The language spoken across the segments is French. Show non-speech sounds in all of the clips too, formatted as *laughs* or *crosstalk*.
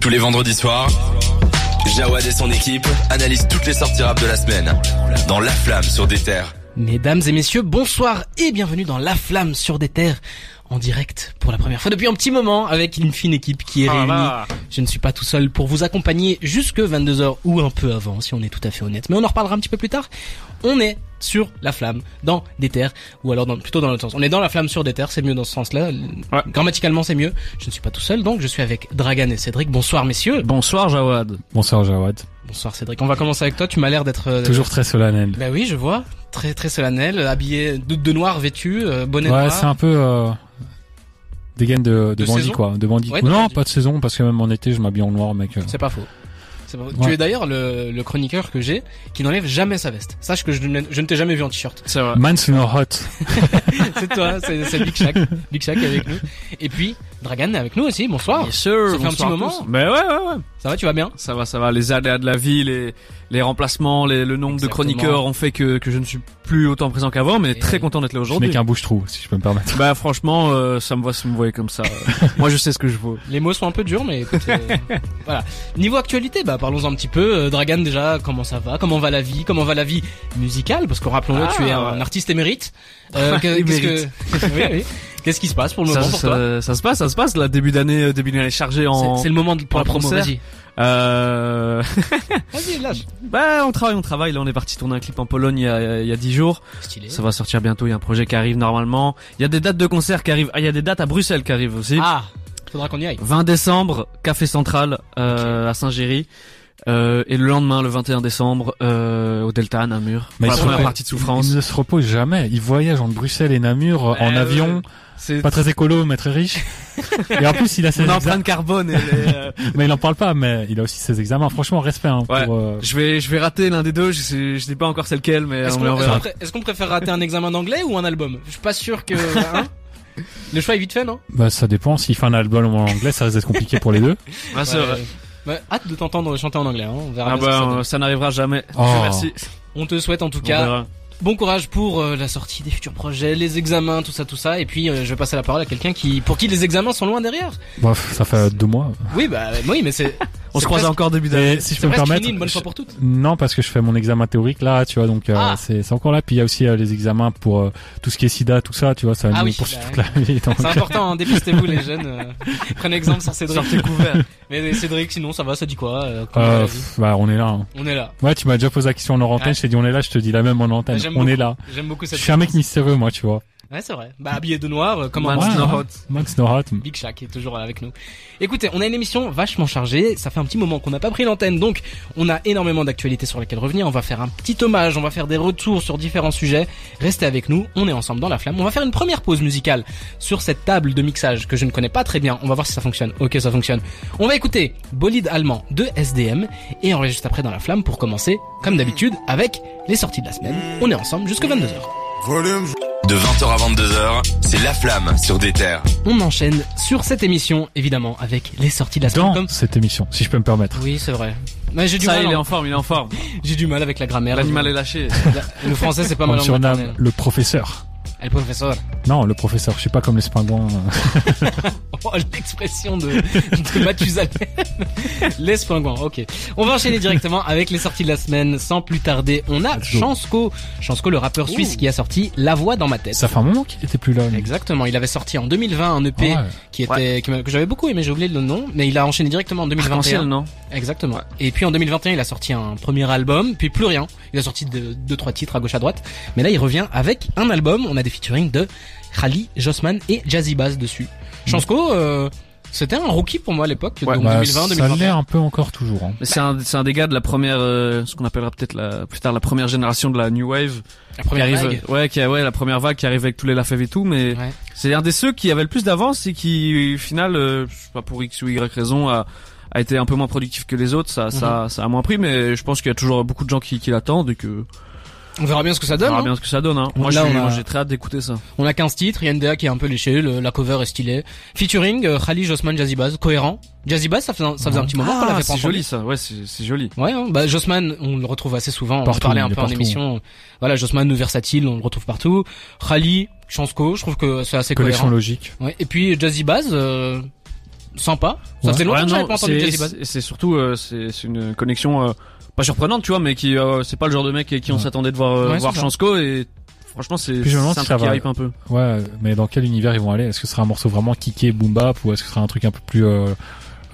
Tous les vendredis soirs, Jawad et son équipe analysent toutes les sorties rap de la semaine dans La Flamme sur des terres. Mesdames et messieurs, bonsoir et bienvenue dans La Flamme sur des terres en direct pour la première fois depuis un petit moment avec une fine équipe qui est Ah réunie. là. Je ne suis pas tout seul pour vous accompagner jusque 22h ou un peu avant si on est tout à fait honnête. Mais on en reparlera un petit peu plus tard. On est sur la flamme dans des terres ou alors dans, plutôt dans l'autre sens. On est dans la flamme sur des terres, c'est mieux dans ce sens-là. Ouais. Grammaticalement c'est mieux. Je ne suis pas tout seul donc je suis avec Dragan et Cédric. Bonsoir messieurs. Bonsoir Jawad. Bonsoir Jawad. Bonsoir Cédric. On va commencer avec toi. Tu m'as l'air d'être euh, Toujours très solennel. Bah oui, je vois. Très très solennel, habillé de, de noir, vêtu, euh, bonnet Ouais, noir. c'est un peu euh, des gaines de, de, De bandits quoi, de bandits. Ouais, non, pas de saison parce que même en été, je m'habille en noir, mec. C'est pas faux. C'est pas faux. Ouais. Tu es d'ailleurs le, le chroniqueur que j'ai qui n'enlève jamais sa veste. Sache que je, ne- je ne t'ai jamais vu en t-shirt. C'est vrai. Man's no hot. *laughs* c'est toi, c'est Big Shack. Big Shack avec nous. Et puis, Dragan est avec nous aussi. Bonsoir. Bien sûr. Ça fait un petit bonsoir à moment. tous. Mais ouais, ouais, ouais. Ça va, tu vas bien Ça va, ça va. Les aléas de la vie, les, les remplacements, les, le nombre Exactement. de chroniqueurs ont fait que, que je ne suis plus autant présent qu'avant, mais Et très content d'être là Je n'ai aujourd'hui. qu'un bouche-trou, si je peux me permettre. Bah franchement, euh, ça me va si vous me voyez comme ça. *laughs* Moi je sais ce que je vaux. Les mots sont un peu durs, mais écoute, euh, *laughs* voilà. Niveau actualité, bah parlons un petit peu. Euh, Dragan déjà, comment ça va? Comment va la vie? Comment va la vie musicale? Parce que rappelons-le, Ah, tu es un artiste émérite. Euh, *laughs* que- qu'est-ce que Émérite. *laughs* oui, oui. Qu'est-ce qui se passe pour le Ça, moment pour toi ça, ça se passe, ça se passe. Là, début d'année, euh, début d'année chargé en. C'est le moment de- pour la promo. Vas-y. Euh... *laughs* Vas-y, lâche. bah on travaille, on travaille. Là, on est parti tourner un clip en Pologne il y a, il y a 10 jours. Stylé. Ça va sortir bientôt. Il y a un projet qui arrive normalement. Il y a des dates de concert qui arrivent. Ah, il y a des dates à Bruxelles qui arrivent aussi. Ah, faudra qu'on y aille. 20 décembre, Café Central euh, à Saint-Géry. Euh, et le lendemain, le 21 décembre, euh, au Delta à Namur. Mais pour la ils sont première partie de Souffrance. Ils ne se reposent jamais. Ils voyagent entre Bruxelles et Namur euh, en Euh, avion. C'est Pas très écolo, mais très riche. *laughs* et en plus, il a ses examens. empreinte carbone. Elle est, euh, *laughs* Mais il en parle pas, mais il a aussi ses examens. Franchement, respect hein, Ouais. pour. euh, je vais, je vais rater l'un des deux. Je sais, je sais pas encore c'est lequel, mais Est-ce on, qu'on pré- préfère rater un examen d'anglais ou un album? Je suis pas sûr que. hein le choix est vite fait, non? Bah, ça dépend. S'il fait un album en anglais, ça risque d'être compliqué pour les deux. *laughs* Ah, c'est Ouais. Ouais, hâte de t'entendre chanter en anglais. Hein. On verra Ah bien ce que ça bah, euh, ça n'arrivera jamais. Oh. Remercie. On te souhaite en tout On cas verra. bon courage pour euh, la sortie des futurs projets, les examens, tout ça, tout ça. Et puis euh, je vais passer la parole à quelqu'un qui, pour qui les examens sont loin derrière. Bon, ça fait deux mois. Oui, bah oui, mais c'est. On se croise encore début d'année. Et si je peux me permettre. fini une bonne je- fois pour toutes. Non, parce que je fais mon examen théorique là, tu vois, donc euh, Ah. c'est c'est encore là. Puis il y a aussi euh, les examens pour euh, tout ce qui est SIDA, tout ça, tu vois, ça Ah nous oui, poursuit bah toute la vie. donc- C'est important, hein, dépistez-vous les jeunes. euh, prenez exemple sur Cédric. Sortez couvert. Mais Cédric, sinon ça va, ça dit quoi euh, Euh, bah, on est là. hein. On est là. Ouais, tu m'as déjà posé la question en antenne, Ouais. je t'ai dit on est là, je te dis la même en antenne. J'aime on beaucoup. est là. J'aime beaucoup Je cette. suis un mec mystérieux, moi, tu vois. Ouais, c'est vrai. Bah habillé de noir, euh, comme un Man's Ouais, no ouais. hot. Max Norat. Big Shack est toujours avec nous. Écoutez, on a une émission vachement chargée. Ça fait un petit moment qu'on n'a pas pris l'antenne, donc on a énormément d'actualités sur lesquelles revenir. On va faire un petit hommage, on va faire des retours sur différents sujets. Restez avec nous, on est ensemble dans la flamme. On va faire une première pause musicale sur cette table de mixage que je ne connais pas très bien. On va voir si ça fonctionne. Ok, ça fonctionne. On va écouter Bolide allemand de SDM et on revient juste après dans la flamme pour commencer, comme d'habitude, avec les sorties de la semaine. On est ensemble jusqu'à 22h. De 20h à 22h, c'est La Flamme sur des terres. On enchaîne sur cette émission, évidemment, avec les sorties de la semaine. Dans Comme... cette émission, si je peux me permettre. Oui, c'est vrai. Mais j'ai du Ça, mal. il est en- en forme, il est en forme. J'ai du mal avec la grammaire. L'animal est lâché. Le français, c'est pas On mal en surnomme maternelle. le professeur. Et le professeur. Non, le professeur. Je suis pas comme les spingouins. euh. *laughs* Oh, l'expression de, de Mathusalem. Les pingouins, ok. On va enchaîner directement avec les sorties de la semaine. Sans plus tarder, on a. Chansco. Chansco, le rappeur suisse qui a sorti La Voix dans ma tête. Ça fait un moment qu'il était plus là. lui. Exactement. Il avait sorti en 2020 un EP Ouais. qui était, que j'avais beaucoup aimé, j'ai oublié le nom, mais il a enchaîné directement en 2021. Arc-en-ciel, non? Exactement. Et puis en 2021, il a sorti un premier album, puis plus rien. Il a sorti deux, deux trois titres à gauche à droite. Mais là, il revient avec un album. On a des featuring de Khali, Jossman et Jazzy Bass dessus. Chansco, euh, c'était un rookie pour moi à l'époque, Ouais, donc Bah, 2020, ça 2021. l'est un peu encore toujours. hein. C'est un, c'est un des gars de la première, euh, ce qu'on appellera peut-être la, plus tard la première génération de la New Wave. La première qui arrive, vague. ouais, qui ouais, la première vague qui arrive avec tous les Lafèvre et tout, mais Ouais. c'est un des ceux qui avait le plus d'avance et qui, au final, euh, je sais pas pour X ou Y raison, a, a été un peu moins productif que les autres. Ça, ça, ça a moins pris, mais je pense qu'il y a toujours beaucoup de gens qui, qui l'attendent et que On verra bien ce que ça on donne. verra hein. bien ce que ça donne. Hein. Moi, on a- moi, j'ai très hâte d'écouter ça. On a 15 titres, il y a NDA qui est un peu léché, le- la cover est stylée. Featuring euh, Khali, Jossman, Jazzy Bass, cohérent. Jazzy Bass, ça faisait, ça faisait un petit moment qu'on l'avait pas c'est joli ça. Ouais, c'est c'est joli. Ouais, hein, bah Jossman, on le retrouve assez souvent. on en Partout, parlait un peu en partout. émission. Voilà, Jossman, nous versatile, on le retrouve partout. Khali, Chansco, je trouve que c'est assez Collection cohérent. logique. Ouais. Et puis Jazzy Bass, euh, sympa. Ça Ouais. faisait longtemps Ouais, que j'avais pas entendu c'est- Jazzy Bass. c'est c'est surtout euh, c'est c'est une connexion euh, pas surprenante, tu vois, mais qui euh, c'est pas le genre de mec qui, qui on Ouais. s'attendait de voir euh, Ouais, voir c'est ça. Chansco et franchement c'est Puis je me demande c'est un si ça truc qui va- hype un peu. Ouais, mais dans quel univers ils vont aller? Est-ce que ce sera un morceau vraiment kické, boom bap, ou est-ce que ce sera un truc un peu plus euh,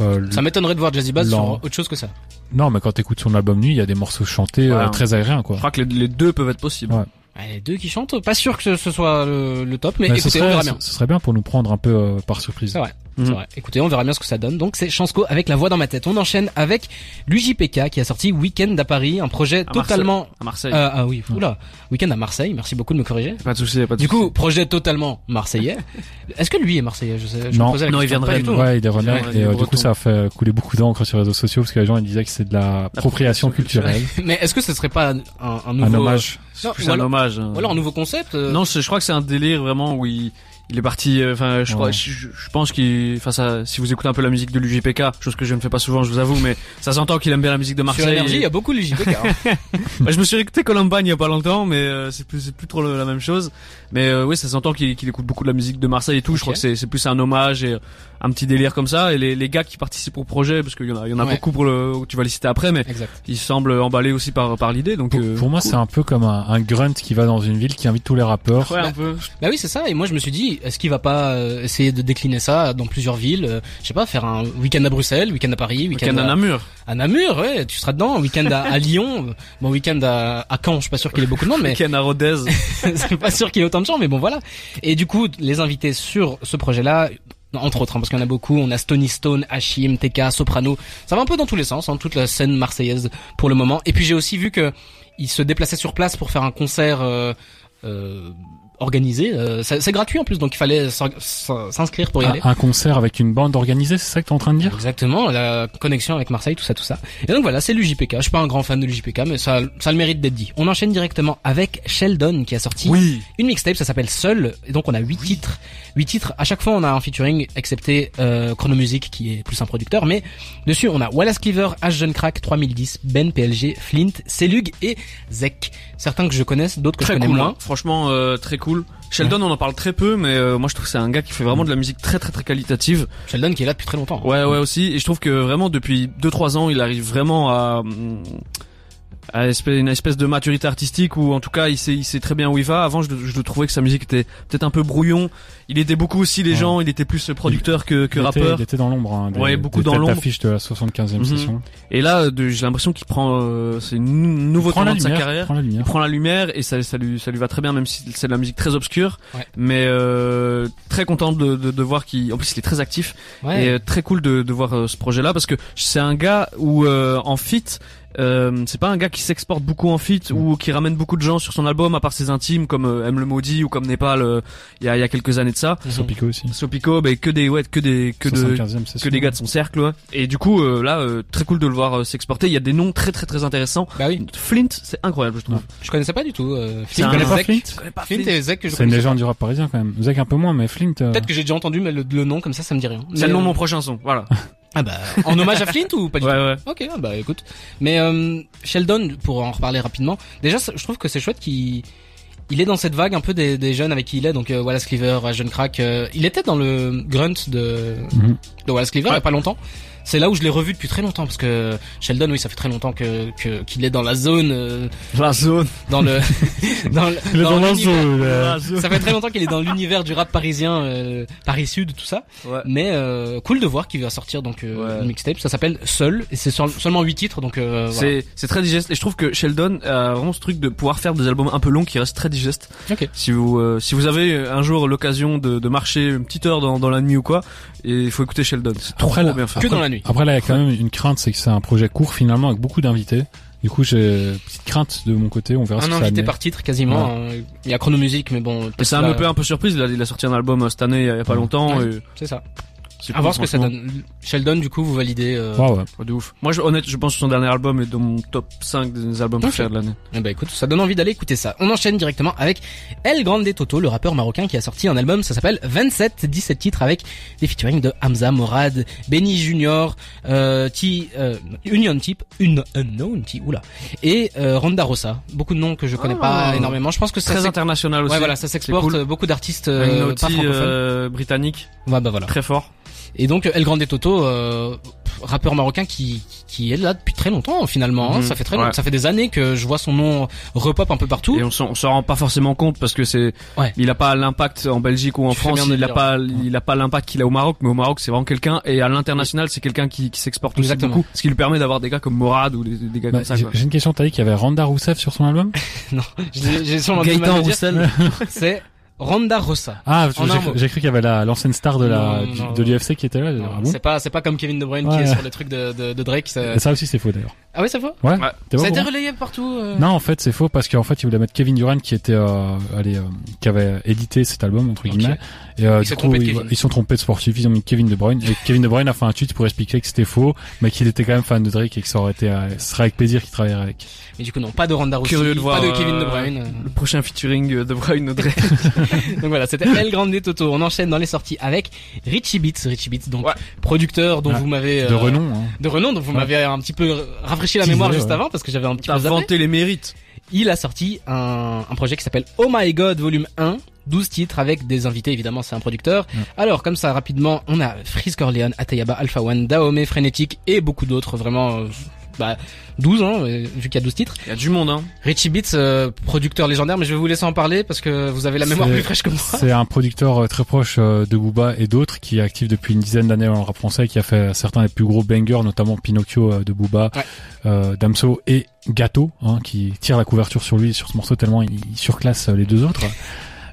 euh, Ça m'étonnerait de voir Jazzy Bass sur Lent? autre chose que ça. Non, mais quand t'écoutes son album nuit, il y a des morceaux chantés euh, Ouais. très aériens, quoi. Je crois que les, les deux peuvent être possibles. Ouais. Ouais, les deux qui chantent, pas sûr que ce, soit le, le top, mais Mais ce écoutez, on serait, verra bien. ce serait bien pour nous prendre un peu euh, par surprise. C'est vrai. Mhm. Vrai. Écoutez, on verra bien ce que ça donne. Donc c'est Chansco avec la voix dans ma tête. On enchaîne avec l'UJPK qui a sorti Weekend à Paris, un projet totalement. À Marseille. Euh, ah oui, oula, Weekend à Marseille. Merci beaucoup de me corriger. Pas de souci, pas de Du coup, projet totalement marseillais. *laughs* Est-ce que lui est marseillais? Je sais. Je Non. me posais la Non, il viendrait de- tout. Ouais, il est il et euh, du coup ça a fait couler beaucoup d'encre sur les réseaux sociaux parce que les gens ils disaient que c'est de la appropriation culturelle, *laughs* Mais est-ce que ce serait pas un, un nouveau un hommage. Non, C'est un alors, hommage. hein. ou alors un nouveau concept euh, Non, je crois que c'est un délire vraiment où il, il est parti. euh, Enfin, je crois, Ouais. je, je- pense qu'il, enfin, ça, si vous écoutez un peu la musique de l'UJPK, chose que je ne fais pas souvent, je vous avoue, mais ça s'entend qu'il aime bien la musique de Sur Marseille. énergie, il y a beaucoup de l'UJPK. hein. *laughs* Bah, je me suis écouté Columbine il y a pas longtemps, mais euh, c'est plus, c'est plus trop le- la même chose. Mais euh, oui, ça s'entend qu'il écoute beaucoup de la musique de Marseille et tout. Je crois que c'est, c'est plus un hommage et un petit délire comme ça. Et les, les gars qui participent au projet, parce qu'il y en a, il y en a Ouais. beaucoup pour le, tu vas les citer après, mais exact. ils semblent emballés aussi par par l'idée. Donc Pour, euh, pour moi, cool. c'est un peu comme un, un grunt qui va dans une ville qui invite tous les rappeurs. ouais, un peu. Bah oui, c'est ça. Et moi, je me suis dit, est-ce qu'il va pas euh, essayer de décliner ça dans plusieurs villes euh, Je sais pas, faire un week-end à Bruxelles, week-end à Paris, week-end à à, Namur. à Namur, ouais, tu seras dedans. Week-end à, à Lyon, bon week-end à, à Caen. Je suis pas sûr qu'il y ait beaucoup de monde, mais Week-end à Rodez. *laughs* c'est pas sûr qu'il y ait autant de gens. Mais bon, voilà. Et du coup, les invités sur ce projet-là. Entre autres, hein, parce qu'il y en a beaucoup. On a Stony Stone, Hachim, TK, Soprano. Ça va un peu dans tous les sens, hein, toute la scène marseillaise pour le moment. Et puis j'ai aussi vu que il se déplaçait sur place pour faire un concert euh, euh, organisé. Euh, c'est c'est gratuit en plus, donc il fallait s'in- s'in- s'inscrire pour y aller. Un, un concert avec une bande organisée, c'est ça que t'es en train de dire? Exactement, la connexion avec Marseille, tout ça, tout ça. Et donc voilà, c'est l'UJPK. Je suis pas un grand fan de l'UJPK, mais ça, ça a le mérite d'être dit. On enchaîne directement avec Sheldon qui a sorti Oui. une mixtape, ça s'appelle Seul, et donc on a huit titres. Huit titres. À chaque fois, on a un featuring, excepté euh, Chronomusic qui est plus un producteur, mais dessus on a Wallace Cleaver, H Jeune Crack, 3010, Ben PLG, Flint, Selug et Zek. Certains que je connaisse, d'autres que Très je connais cool. moins. hein. Franchement, euh, très cool. Sheldon, on en parle très peu, mais euh, moi je trouve que c'est un gars qui fait vraiment de la musique très très très qualitative. Sheldon qui est là depuis très longtemps. Ouais, ouais aussi. Et je trouve que vraiment depuis 2-3 ans, il arrive vraiment à, hum, une espèce de maturité artistique où en tout cas il sait, il sait très bien où il va. Avant, je, je le trouvais que sa musique était peut-être un peu brouillon. Il aidait beaucoup aussi les Ouais. gens. Il était plus producteur que, que il, était, rappeur. il était dans l'ombre. Hein, des- Ouais, beaucoup des dans l'ombre. d'affiche de la 75e Mhm. session. Et là, j'ai l'impression qu'il prend, euh, c'est une nouveau tournant de sa carrière. prends la lumière. Il prend la lumière et ça, ça lui, ça lui va très bien, même si c'est de la musique très obscure. Ouais. Mais euh, très content de, de, de voir qu'il, en plus il est très actif Ouais. et euh, très cool de, de voir euh, ce projet-là parce que c'est un gars où euh, en fit, euh, c'est pas un gars qui s'exporte beaucoup en fit Mm. ou qui ramène beaucoup de gens sur son album à part ses intimes comme euh, M le maudit ou comme Népal euh, il y, a, il y a quelques années de ça. Mhm. Sopico aussi. Sopico, bah, que des ouais, que des que de 75e session. que des gars de son cercle ouais. et du coup euh, là euh, très cool de le voir euh, s'exporter il y a des noms très très très intéressants Bah oui, Flint c'est incroyable je trouve je connaissais pas du tout. Euh, Flint connais pas Zek. Flint je connais pas Flint et Zek que je C'est une légende du rap parisien quand même. Zach un peu moins, mais Flint. euh, Peut-être que j'ai déjà entendu, mais le, le nom comme ça, ça me dit rien. c'est le nom de mon prochain son voilà *laughs* Ah bah, en hommage à Flint ou pas du ouais tout ouais Ok, ah bah écoute. Mais euh, Sheldon, pour en reparler rapidement, déjà, je trouve que c'est chouette qu'il il est dans cette vague un peu des, des jeunes avec qui il est, donc euh, Wallace Cleaver, Jeune Crack. euh, il était dans le grunt de, Mhm. de Wallace Cleaver il y a pas longtemps. C'est là où je l'ai revu depuis très longtemps parce que Sheldon, oui, ça fait très longtemps que que- qu'il est dans la zone, euh, la zone dans le *laughs* dans, le- Il dans dans la l'univers- zone. Ça fait très longtemps qu'il est dans l'univers du rap parisien, euh, Paris Sud, tout ça. ouais Mais euh, cool de voir qu'il va sortir donc euh, Ouais. une mixtape. Ça s'appelle Seul et c'est sur- seulement 8 titres donc euh, voilà. c'est c'est très digeste et je trouve que Sheldon a vraiment ce truc de pouvoir faire des albums un peu longs qui restent très digestes Ok. si vous euh, si vous avez un jour l'occasion de, de marcher une petite heure dans, dans la nuit ou quoi et il faut écouter Sheldon c'est trop, bien fait Que dans la nuit. Après là, il y a quand même une crainte, c'est que c'est un projet court finalement avec beaucoup d'invités. Du coup, j'ai une petite crainte de mon côté. On verra ce Un que ça invité par titre quasiment. hein. Il y a Chronomusique mais bon. Et c'est un EP un peu surprise il a, il a sorti un album euh, cette année il y a, il y a pas Ouais. longtemps Ouais. et C'est ça. C'est À cool, voir ce que ça donne. Sheldon du coup vous validez. Euh... Ouais, ouais. Ouais, de ouf. Moi, je, honnête, je pense que son dernier album est dans mon top 5 des albums préférés de l'année. Eh ben écoute, ça donne envie d'aller écouter ça. On enchaîne directement avec El Grande Toto, le rappeur marocain qui a sorti un album, ça s'appelle 27, 17 titres avec des featuring de Hamza, Morad, Benny Junior, euh, T, euh, Union Type, une Unknown T, oula, et euh, Ronda Rosa. Beaucoup de noms que je connais Ah. pas énormément. Je pense que ça Très international aussi. Ouais voilà, ça s'exporte cool. beaucoup d'artistes euh, pas euh, britannique, Ouais bah voilà. très fort. Et donc El Grande Toto, euh, rappeur marocain qui qui est là depuis très longtemps finalement. hein. Mhm. Ça fait très Ouais. long- ça fait des années que je vois son nom repop un peu partout. Et on s'en on s'en rend pas forcément compte parce que c'est, Ouais. il a pas l'impact en Belgique ou en Tu France, il a pas, il a pas l'impact qu'il a au Maroc, mais au Maroc c'est vraiment quelqu'un et à l'international c'est quelqu'un qui, qui s'exporte beaucoup, ce qui lui permet d'avoir des gars comme Morad ou des, des gars Bah, comme ça. J'ai une question, t'as dit qu'il y avait Randa Rousseff sur son album? *laughs* Non, j'ai Gaëtan. Roussel. *laughs* C'est Ronda Rossa. Ah, j'ai cru qu'il y avait la- l'ancienne star de la Non, du- non. de l'UFC qui était là. Ah bon c'est pas c'est pas comme Kevin De Bruyne Ouais. qui est sur les trucs de de, de Drake. ça- Et ça aussi c'est faux d'ailleurs. Ah oui, c'est faux? Ouais. Ouais. Ça a été relayé partout. euh. Non, en fait, c'est faux parce qu'en fait, ils voulaient mettre Kevin Durant qui était, euh, allez, euh, qui avait édité cet album entre guillemets. Et euh, Ils coup, ils, sont trompés de sportif. Ils ont mis Kevin De Bruyne. Et Kevin De Bruyne a fait un tweet pour expliquer que c'était faux, mais qu'il était quand même fan de Drake et que ça aurait été, euh, ce serait avec plaisir qu'il travaillerait avec. Mais du coup non, pas de Ronda Roussi, Curieux de voir, pas de Kevin De Bruyne. Le prochain featuring de Bruyne Audrey. *laughs* *laughs* Donc voilà, c'était El Grande Toto. On enchaîne dans les sorties avec Richie Beats. Richie Beats, donc Ouais. producteur dont Ouais. vous m'avez De euh, renom. Hein. de renom, dont vous Ouais. m'avez un petit peu rafraîchi la mémoire juste ouais. avant parce que j'avais un petit peu vanté les mérites. Il a sorti un, un projet qui s'appelle Oh My God Volume 1. 12 titres avec des invités, évidemment, c'est un producteur. Alors, comme ça, rapidement, on a Frisk Orleans, Atayaba, Alpha One, Dahomey, Frenetic et beaucoup d'autres, vraiment, euh, bah, 12, hein, vu qu'il y a 12 titres. Il y a du monde, hein. Richie Beats, euh, producteur légendaire, mais je vais vous laisser en parler parce que vous avez la mémoire plus fraîche que moi. C'est un producteur euh, très proche euh, de Booba et d'autres qui est actif depuis une dizaine d'années dans le rap français, qui a fait certains des plus gros bangers, notamment Pinocchio euh, de Booba, Ouais. euh, Damso et Gâteau, hein, qui tire la couverture sur lui sur ce morceau tellement il, surclasse les deux autres.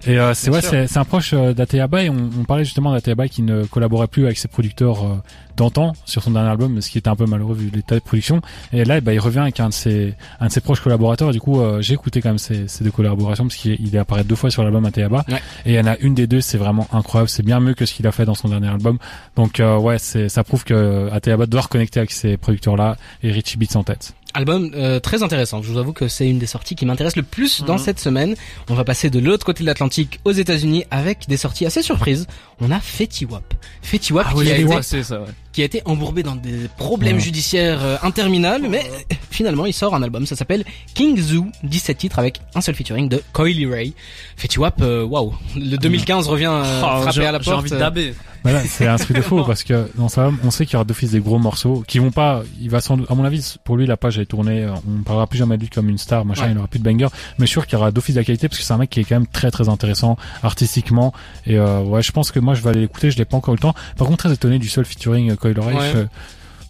Et euh, c'est ouais, c'est un proche euh, d'Ateaba et on, on parlait justement d'Ateaba qui ne collaborait plus avec ses producteurs euh, d'antan sur son dernier album, ce qui était un peu malheureux vu l'état de production. Et là, bah, il revient avec un de ses un de ses proches collaborateurs. Et du coup, euh, j'ai écouté quand même ces, ces deux collaborations parce qu'il il apparaît deux fois sur l'album Ateaba. Ouais. Et il y en a une des deux, c'est vraiment incroyable. C'est bien mieux que ce qu'il a fait dans son dernier album. Donc euh, ouais, c'est ça prouve que Ateaba doit reconnecter avec ces producteurs là et Richie Beats en tête. Album euh, très intéressant. Je vous avoue que c'est une des sorties qui m'intéresse le plus dans Mhm. cette semaine. On va passer de l'autre côté de l'Atlantique aux États-Unis avec des sorties assez surprises. On a Fetty Wap. Fetty Wap qui, a été, ça, ouais. Qui a été embourbé dans des problèmes Ouais. judiciaires euh, interminables, mais *laughs* finalement il sort un album. Ça s'appelle King Zoo, 17 titres avec un seul featuring de Coily Ray. Fetty Wap, euh, waouh, le 2015 revient euh, Oh, frapper j'ai- à la J'ai porte. envie de daber. Voilà, c'est un truc de fou *laughs* parce que dans ça, on sait qu'il y aura d'office des gros morceaux qui vont pas. Il va sans doute, à mon avis, pour lui la page est tournée. euh, On parlera plus jamais de lui comme une star, machin. Ouais. Il aura plus de banger, mais je suis sûr qu'il y aura d'office de la qualité parce que c'est un mec qui est quand même très très intéressant artistiquement. Et euh, ouais, je pense que moi je vais aller l'écouter. Je l'ai pas encore eu le temps. Par contre, très étonné du seul featuring Coil. Ouais. Je,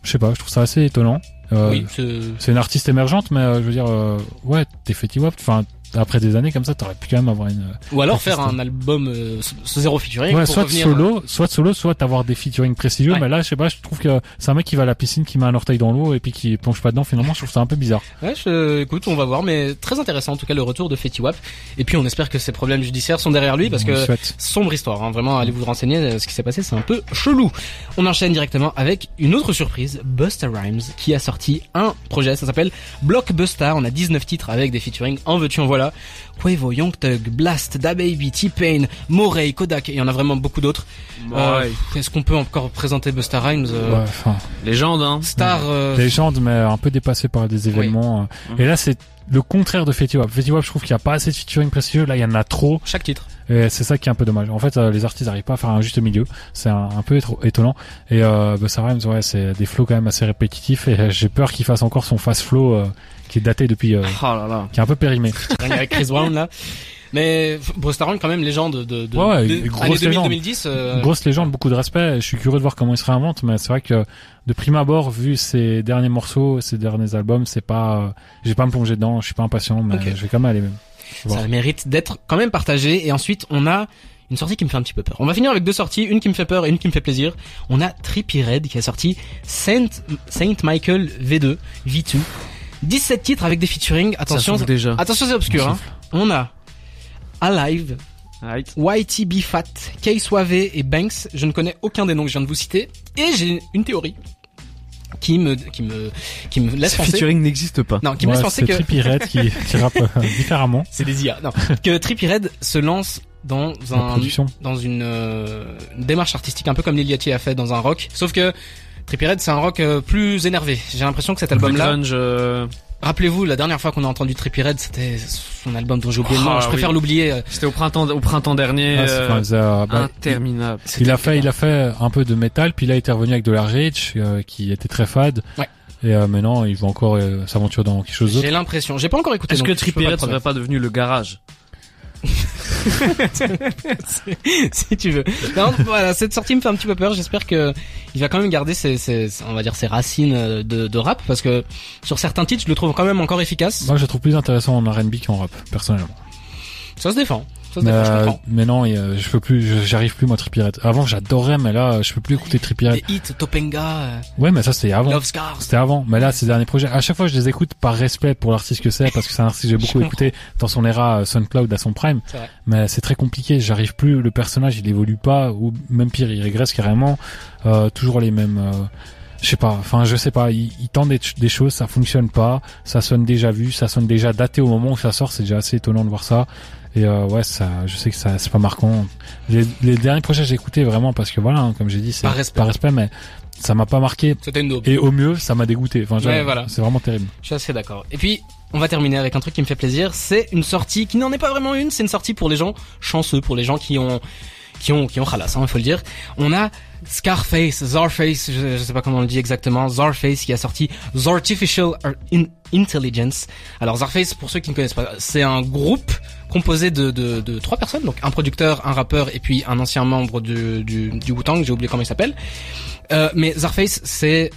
je sais pas, je trouve ça assez étonnant. Euh, oui, c'est- une artiste émergente, mais euh, je veux dire, euh, ouais, t'es fait Wap. Enfin, après des années comme ça, t'aurais pu quand même avoir une. ou alors faire un album euh, zéro featuring Ouais, pour soit revenir. solo, soit solo, soit avoir des featuring prestigieux. Ouais. Mais là, je sais pas, je trouve que c'est un mec qui va à la piscine, qui met un orteil dans l'eau et puis qui plonge pas dedans. Finalement, je trouve ça un peu bizarre. Ouais, je, écoute, on va voir, mais très intéressant en tout cas le retour de Fetty Wap. Et puis on espère que ces problèmes judiciaires sont derrière lui parce On que sombre histoire. Hein. Vraiment, allez vous renseigner. euh, Ce qui s'est passé, c'est un peu chelou. On enchaîne directement avec une autre surprise, Busta Rhymes, qui a sorti un projet. Ça s'appelle Blockbuster. On a 19 titres avec des featuring. En veux-tu, en voilà. Quavo, Young Thug, Blast, DaBaby, T-Pain, Morey, Kodak. Et il y en a vraiment beaucoup d'autres. Euh. Est-ce qu'on peut encore présenter Busta Rhymes euh, Ouais, Légende, hein. Star. euh, légende, mais un peu dépassé par des événements. euh. Mhm. Et là, c'est le contraire de Fetty Wap. Fetty Wap, je trouve qu'il y a pas assez de featuring prestigieux. Là, il y en a trop. chaque titre. Et c'est ça qui est un peu dommage. En fait, euh, les artistes n'arrivent pas à faire un juste milieu. C'est un, un peu étro- étonnant. Et euh, Busta Rhymes, ouais, c'est des flows quand même assez répétitifs. Et euh, j'ai peur qu'il fasse encore son fast flow euh, qui est daté depuis, euh, Oh là là. qui est un peu périmé. Avec Chris Brown là. *laughs* Mais Busta Rhymes quand même légende de, de, Ouais, ouais, de- grosse années 2000 légende. 2010. euh, Grosse légende, beaucoup de respect. Je suis curieux de voir comment il se réinvente, mais c'est vrai que de prime abord, vu ses derniers morceaux, ses derniers albums, c'est pas, euh, j'ai pas à me plonger dedans. Je suis pas impatient, mais Ok. je vais quand même aller même. ça Voir. mérite d'être quand même partagé. Et ensuite, on a une sortie qui me fait un petit peu peur. On va finir avec deux sorties, une qui me fait peur et une qui me fait plaisir. On a Trippie Red qui a sorti Saint, Saint Michael V2, V2. 17 titres avec des featuring. Attention, Ça attention c'est obscur. Hein. On a Alive, Right. YTB Fat, K Suave et Banks. Je ne connais aucun des noms que je viens de vous citer. Et j'ai une théorie qui me, qui me, qui me laisse Ce penser. featuring n'existe pas. Non, qui me laisse penser que Trippie Redd qui, qui rappe euh, *laughs* différemment. c'est des IA. Non, que Trippie Red se lance dans un dans une, euh, une démarche artistique un peu comme Lil Yachty a fait dans un rock. Sauf que Trippie Red c'est un rock euh, plus énervé. J'ai l'impression que cet album là Grunge, euh, Rappelez-vous, la dernière fois qu'on a entendu Trippie Red, c'était son album dont j'ai oublié le nom. Ah, Je préfère oui. l'oublier. euh, C'était au printemps, au printemps dernier. Ah, c'est- euh, bah, interminable. il a fait, il a fait un peu de métal, puis là il était revenu avec de la rage, euh, qui était très fade. Ouais. Et euh, maintenant, il va encore euh, s'aventurer dans quelque chose d'autre. J'ai l'impression. J'ai pas encore écouté. Est-ce que pas Red serait pas devenu le garage? *laughs* si tu veux. Non, voilà, cette sortie me fait un petit peu peur. J'espère que il va quand même garder ses, ses- on va dire ses racines euh, de, de rap parce que sur certains titres, je le trouve quand même encore efficace. Moi, je le trouve plus intéressant en R&B qu'en rap, personnellement. Ça se défend. Ça Mais, euh, mais non, et, euh, je peux plus, j'arrive plus moi Trippie Red. Avant, j'adorais, mais là, je peux plus écouter. Les hits, Topenga, euh, Ouais, mais ça c'était avant. Love Scars. C'était avant, mais là, ces derniers projets, à chaque fois, je les écoute par respect pour l'artiste que c'est, parce que c'est un artiste que j'ai beaucoup écouté dans son era euh, SoundCloud à son prime. Mais c'est très compliqué, j'arrive plus, le personnage, il évolue pas, ou même pire, il régresse carrément, euh, toujours les mêmes, euh, je sais pas, enfin, je sais pas, il, il tente des, des choses, ça fonctionne pas, ça sonne déjà vu, ça sonne déjà daté au moment où ça sort, c'est déjà assez étonnant de voir ça. Et euh, ouais, ça, je sais que ça, c'est pas marquant. Les, les derniers projets, j'ai écouté vraiment parce que voilà, hein, comme j'ai dit, c'est Par respect. par respect, mais ça m'a pas marqué. C'était une daube. Et au mieux, ça m'a dégoûté. Enfin, Ouais, voilà. c'est vraiment terrible. Je suis assez d'accord. Et puis, on va terminer avec un truc qui me fait plaisir. C'est une sortie qui n'en est pas vraiment une. C'est une sortie pour les gens chanceux, pour les gens qui ont, qui ont, qui ont khalas, hein, il faut le dire. On a Scarface, Zarface, je, je sais pas comment on le dit exactement, Zarface qui a sorti Zartificial In- Intelligence. Alors Zarface, pour ceux qui ne connaissent pas, c'est un groupe composé de, de, de trois personnes, donc un producteur, un rappeur et puis un ancien membre du, du, du Wu-Tang, j'ai oublié comment il s'appelle. Euh, mais Zarface, c'est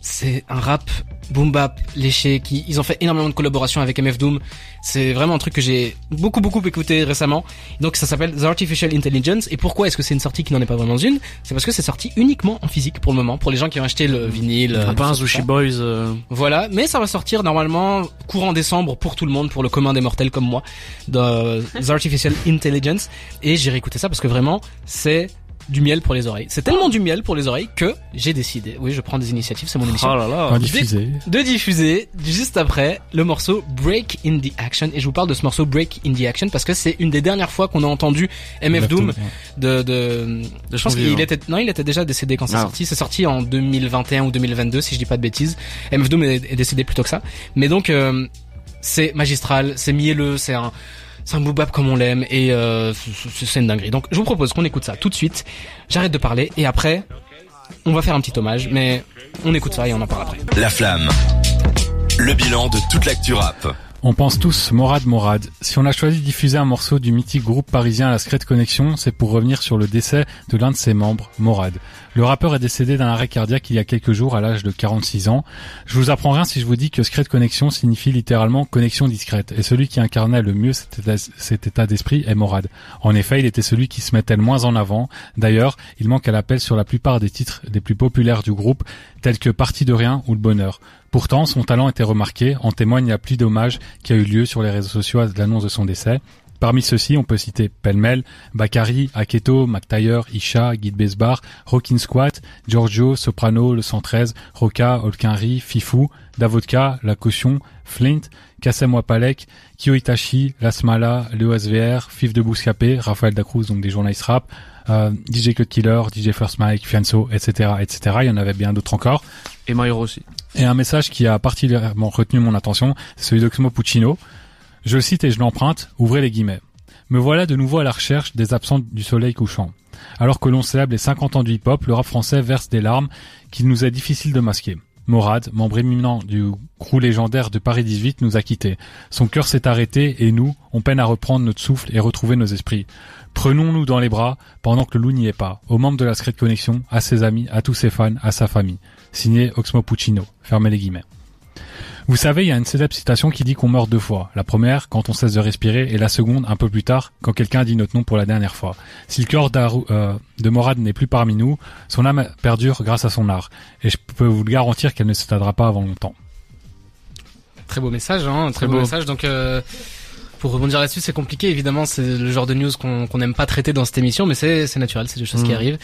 c'est un rap boom bap léché qui ils ont fait énormément de collaborations avec MF Doom. C'est vraiment un truc que j'ai beaucoup beaucoup écouté récemment. Donc ça s'appelle The Artificial Intelligence. Et pourquoi est-ce que c'est une sortie qui n'en est pas vraiment une? C'est parce que c'est sorti uniquement en physique pour le moment. Pour les gens qui ont acheté le vinyle euh, Pas un Sushi. Boys. euh, voilà. Mais ça va sortir normalement courant décembre pour tout le monde pour le commun des mortels comme moi de The Artificial Intelligence. Et j'ai réécouté ça parce que vraiment c'est du miel pour les oreilles. C'est tellement du miel pour les oreilles que j'ai décidé. Oui je prends des initiatives c'est mon émission. Oh là là. Enfin, diffusé. de diffuser juste après le morceau Break in the Action. Et je vous parle de ce morceau Break in the Action parce que c'est une des dernières fois qu'on a entendu MF Doom de de je pense qu'il était non il était déjà décédé quand c'est Ah. sorti. C'est sorti en 2021 ou 2022 si je dis pas de bêtises. MF Doom est, est décédé plus tôt que ça. Mais donc euh, c'est magistral c'est mielleux c'est un c'est un boobap comme on l'aime et euh, c'est une dinguerie donc je vous propose qu'on écoute ça tout de suite j'arrête de parler et après on va faire un petit hommage mais on écoute ça et on en parle après La flamme. Le bilan de toute l'actu rap. On pense tous Morad Morad. Si on a choisi de diffuser un morceau du mythique groupe parisien La Secret Connection, c'est pour revenir sur le décès de l'un de ses membres, Morad. Le rappeur est décédé d'un arrêt cardiaque il y a quelques jours à l'âge de 46 ans. Je vous apprends rien si je vous dis que Secret Connection signifie littéralement connexion discrète. Et celui qui incarnait le mieux cet état, d'esprit est Morad. En effet, il était celui qui se mettait le moins en avant. D'ailleurs, il manque à l'appel sur la plupart des titres les plus populaires du groupe, tels que Partie de rien ou Le Bonheur. Pourtant, son talent était remarqué, en témoigne la pluie d'hommages qui a eu lieu sur les réseaux sociaux à l'annonce de son décès. Parmi ceux-ci, on peut citer Pelmel, Bakary, Aketo, McTyre, Isha, Guide Besbar, Rockin' Squat, Giorgio, Soprano, Le 113, Roca, Olkinri, Fifou, Davodka, La Caution, Flint, Kassem Wapalek, Kyo Itachi, Lasmala, le OSVR, Fif de Bouscapé, Raphaël Dacruz, donc des journalistes rap, euh, DJ Cut Killer, DJ First Mike, Fianso, etc., etc. Il y en avait bien d'autres encore. Et Mayor aussi. Et un message qui a particulièrement retenu mon attention, c'est celui d'Oxmo Puccino. Je le cite et je l'emprunte, ouvrez les guillemets. Me voilà de nouveau à la recherche des absents du soleil couchant. Alors que l'on célèbre les 50 ans du hip-hop, le rap français verse des larmes qu'il nous est difficile de masquer. Morad, membre éminent du crew légendaire de Paris 18, nous a quittés. Son cœur s'est arrêté et nous, on peine à reprendre notre souffle et retrouver nos esprits. Prenons-nous dans les bras pendant que le loup n'y est pas, aux membres de la Secret Connection, à ses amis, à tous ses fans, à sa famille. Signé Oxmo Puccino. Fermez les guillemets. Vous savez, il y a une célèbre citation qui dit qu'on meurt deux fois. La première, quand on cesse de respirer, et la seconde, un peu plus tard, quand quelqu'un dit notre nom pour la dernière fois. Si le cœur d'Aru- euh, de Morad n'est plus parmi nous, son âme perdure grâce à son art. Et je peux vous le garantir qu'elle ne s'éteindra pas avant longtemps. Très beau message, hein, très Très beau, beau. message. Donc, euh, pour rebondir là-dessus, c'est compliqué. Évidemment, c'est le genre de news qu'on n'aime pas traiter dans cette émission, mais c'est naturel, c'est des choses qui Mm. arrivent.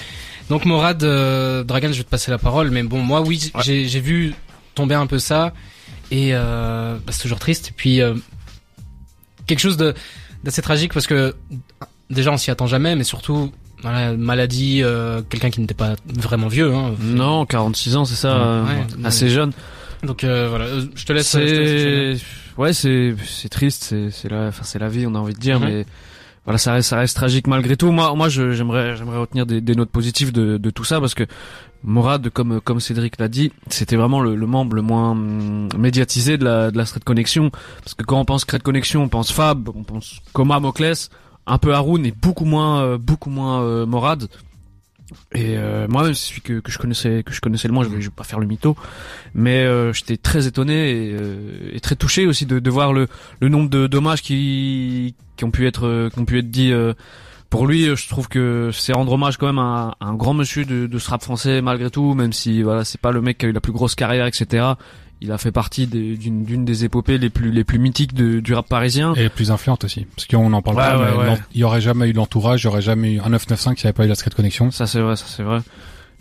Donc, Morad, euh, Dragan, je vais te passer la parole. Mais bon, moi, oui, Ouais. j'ai vu tomber un peu ça, et euh, bah, c'est toujours triste. Et puis, euh, quelque chose de d'assez tragique parce que déjà, on s'y attend jamais, mais surtout. Voilà, maladie, euh, quelqu'un qui n'était pas vraiment vieux. Hein. Non, 46 ans, c'est ça. Ouais, euh, ouais. assez jeune. Donc euh, voilà, euh, je te laisse. je te laisse ouais, c'est c'est triste, c'est c'est la enfin c'est la vie, on a envie de dire Mhm. mais voilà, ça reste ça reste tragique malgré tout. Moi moi je j'aimerais j'aimerais retenir des, des notes positives de de tout ça parce que Morad comme comme Cédric l'a dit, c'était vraiment le, le membre le moins hum, médiatisé de la de la Street Connection parce que quand on pense Street Connection, on pense Fab, on pense Coma Mokles, un peu Haroun et beaucoup moins euh, beaucoup moins euh, Morad. Et euh, c'est celui que, que je connaissais, que je connaissais le moins. Je vais, vais pas faire le mytho, mais euh, j'étais très étonné et, euh, et très touché aussi de, de voir le, le nombre de dommages qui, qui ont pu être, qui ont pu être euh, pour lui, je trouve que c'est rendre hommage quand même à, à un grand monsieur de, de ce rap français malgré tout, même si voilà, c'est pas le mec qui a eu la plus grosse carrière, etc. Il a fait partie d'une des épopées les plus les plus mythiques de, du rap parisien. Et plus influente aussi. Parce qu'on n'en parle Ouais, pas, ouais, mais ouais. il y aurait jamais eu l'entourage, il y aurait jamais eu un 995 qui avait pas eu la Street Connection. Ça c'est vrai, ça c'est vrai.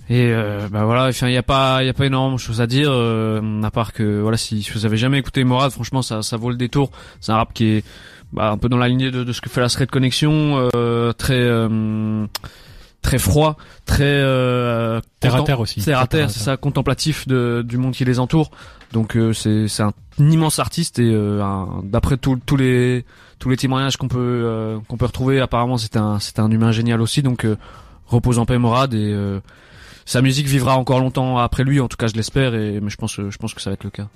Et euh, bah voilà, enfin il y a pas il y a pas énormément de choses à dire euh, à part que voilà si vous avez jamais écouté Morad, franchement ça ça vaut le détour. C'est un rap qui est bah, un peu dans la lignée de, de ce que fait la Street Connection, euh, très euh, très froid, très euh, Terre à terre aussi. Terre à terre, c'est ça, contemplatif de, du monde qui les entoure. Donc euh, c'est c'est un immense artiste et euh, d'après tous tous les tous les témoignages qu'on peut euh, qu'on peut retrouver, apparemment c'était un c'était un humain génial aussi. Donc euh, repose en paix Morad et euh, sa musique vivra encore longtemps après lui. En tout cas, je l'espère et mais je pense euh, je pense que ça va être le cas.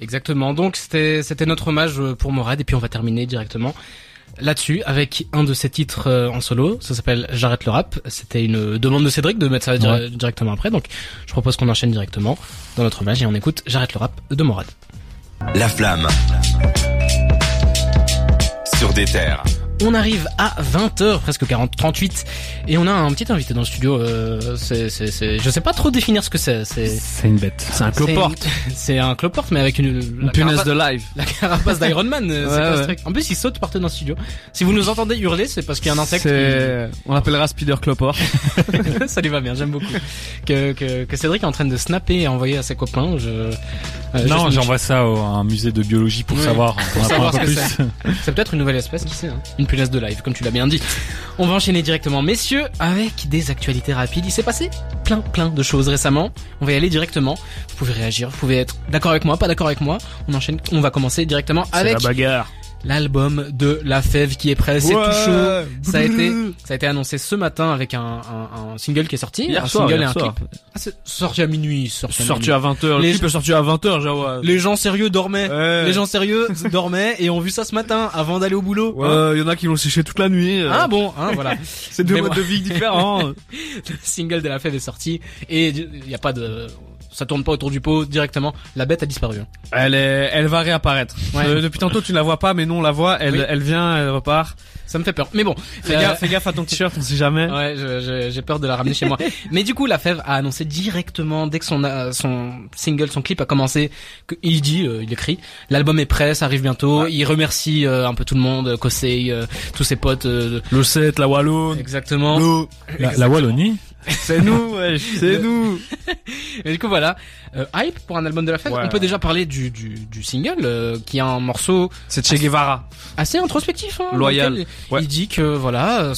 Exactement. Donc c'était c'était notre hommage pour Morad et puis on va terminer directement là-dessus avec un de ses titres euh, en solo. Ça s'appelle J'arrête le rap. C'était une demande de Cédric de mettre ça Ouais. directement après. Donc je propose qu'on enchaîne directement dans notre hommage et on écoute J'arrête le rap de Morad. La flamme. Sur des terres. On arrive à 20h, presque 40, 38, et on a un petit invité dans le studio. Euh, c'est, c'est, c'est, je sais pas trop définir ce que c'est. C'est, C'est une bête. C'est un c'est cloporte, *laughs* C'est un cloporte, mais avec une, une la punaise carapace- de live. *laughs* La carapace d'Iron Man, *laughs* euh, c'est Ouais, pas ouais. strict. En plus, il saute partout dans le studio. Si vous nous entendez hurler, c'est parce qu'il y a un insecte. C'est on l'appellera Spider Cloport. qui- Ça lui va bien, j'aime beaucoup. Que, que, que Cédric est en train de snapper et envoyer à ses copains. Je... euh, Non, j'envoie ça au- à un musée de biologie pour savoir. pour savoir un peu ce que plus. C'est peut-être une nouvelle espèce, qui sait. Hein une punaise de live, comme tu l'as bien dit. On va enchaîner directement, messieurs, avec des actualités rapides. Il s'est passé plein, plein de choses récemment. On va y aller directement. Vous pouvez réagir, vous pouvez être d'accord avec moi, pas d'accord avec moi. On enchaîne. On va commencer directement avec bagarre. L'album de La Fève qui est prêt. C'est tout chaud. Ça a été, *laughs* ça a été annoncé ce matin avec un, un, un single qui est sorti. Hier un soir, single hier et un soir. clip. Ah, c'est sorti à minuit. Sorti à Sorti minuit. à 20h. Les- Le clip est sorti à 20h, Jawad. Les gens sérieux dormaient. Ouais. Les gens sérieux *laughs* dormaient et ont vu ça ce matin avant d'aller au boulot. Ouais, il y en a qui l'ont séché toute la nuit. euh. Ah bon, hein, voilà. *laughs* c'est deux Mais modes de vie différents. le single de la fève est sorti et il y a pas de ça tourne pas autour du pot directement la bête a disparu hein. Elle est, elle va réapparaître. Ouais. Euh, depuis tantôt, tu ne la vois pas, mais non, on la voit. Elle, Oui. elle vient, elle repart. ça me fait peur mais bon Fais euh, gaffe, fais gaffe à ton t-shirt, on sait jamais. ouais j'ai peur de la ramener chez moi *laughs* mais du coup la fève a annoncé directement dès que son euh, son single son clip a commencé que, il dit euh, il écrit l'album est prêt ça arrive bientôt il remercie euh, un peu tout le monde Kosei euh, tous ses potes euh, Le 7, la Wallone. exactement. La, la Wallonie. C'est nous, wesh, c'est nous. *laughs* Et du coup voilà, euh, hype pour un album de la fête. Ouais. On peut déjà parler du, du, du single euh, qui est un morceau C'est Che Guevara. assez introspectif. Hein, Loyal. Ouais. Il dit que voilà, euh,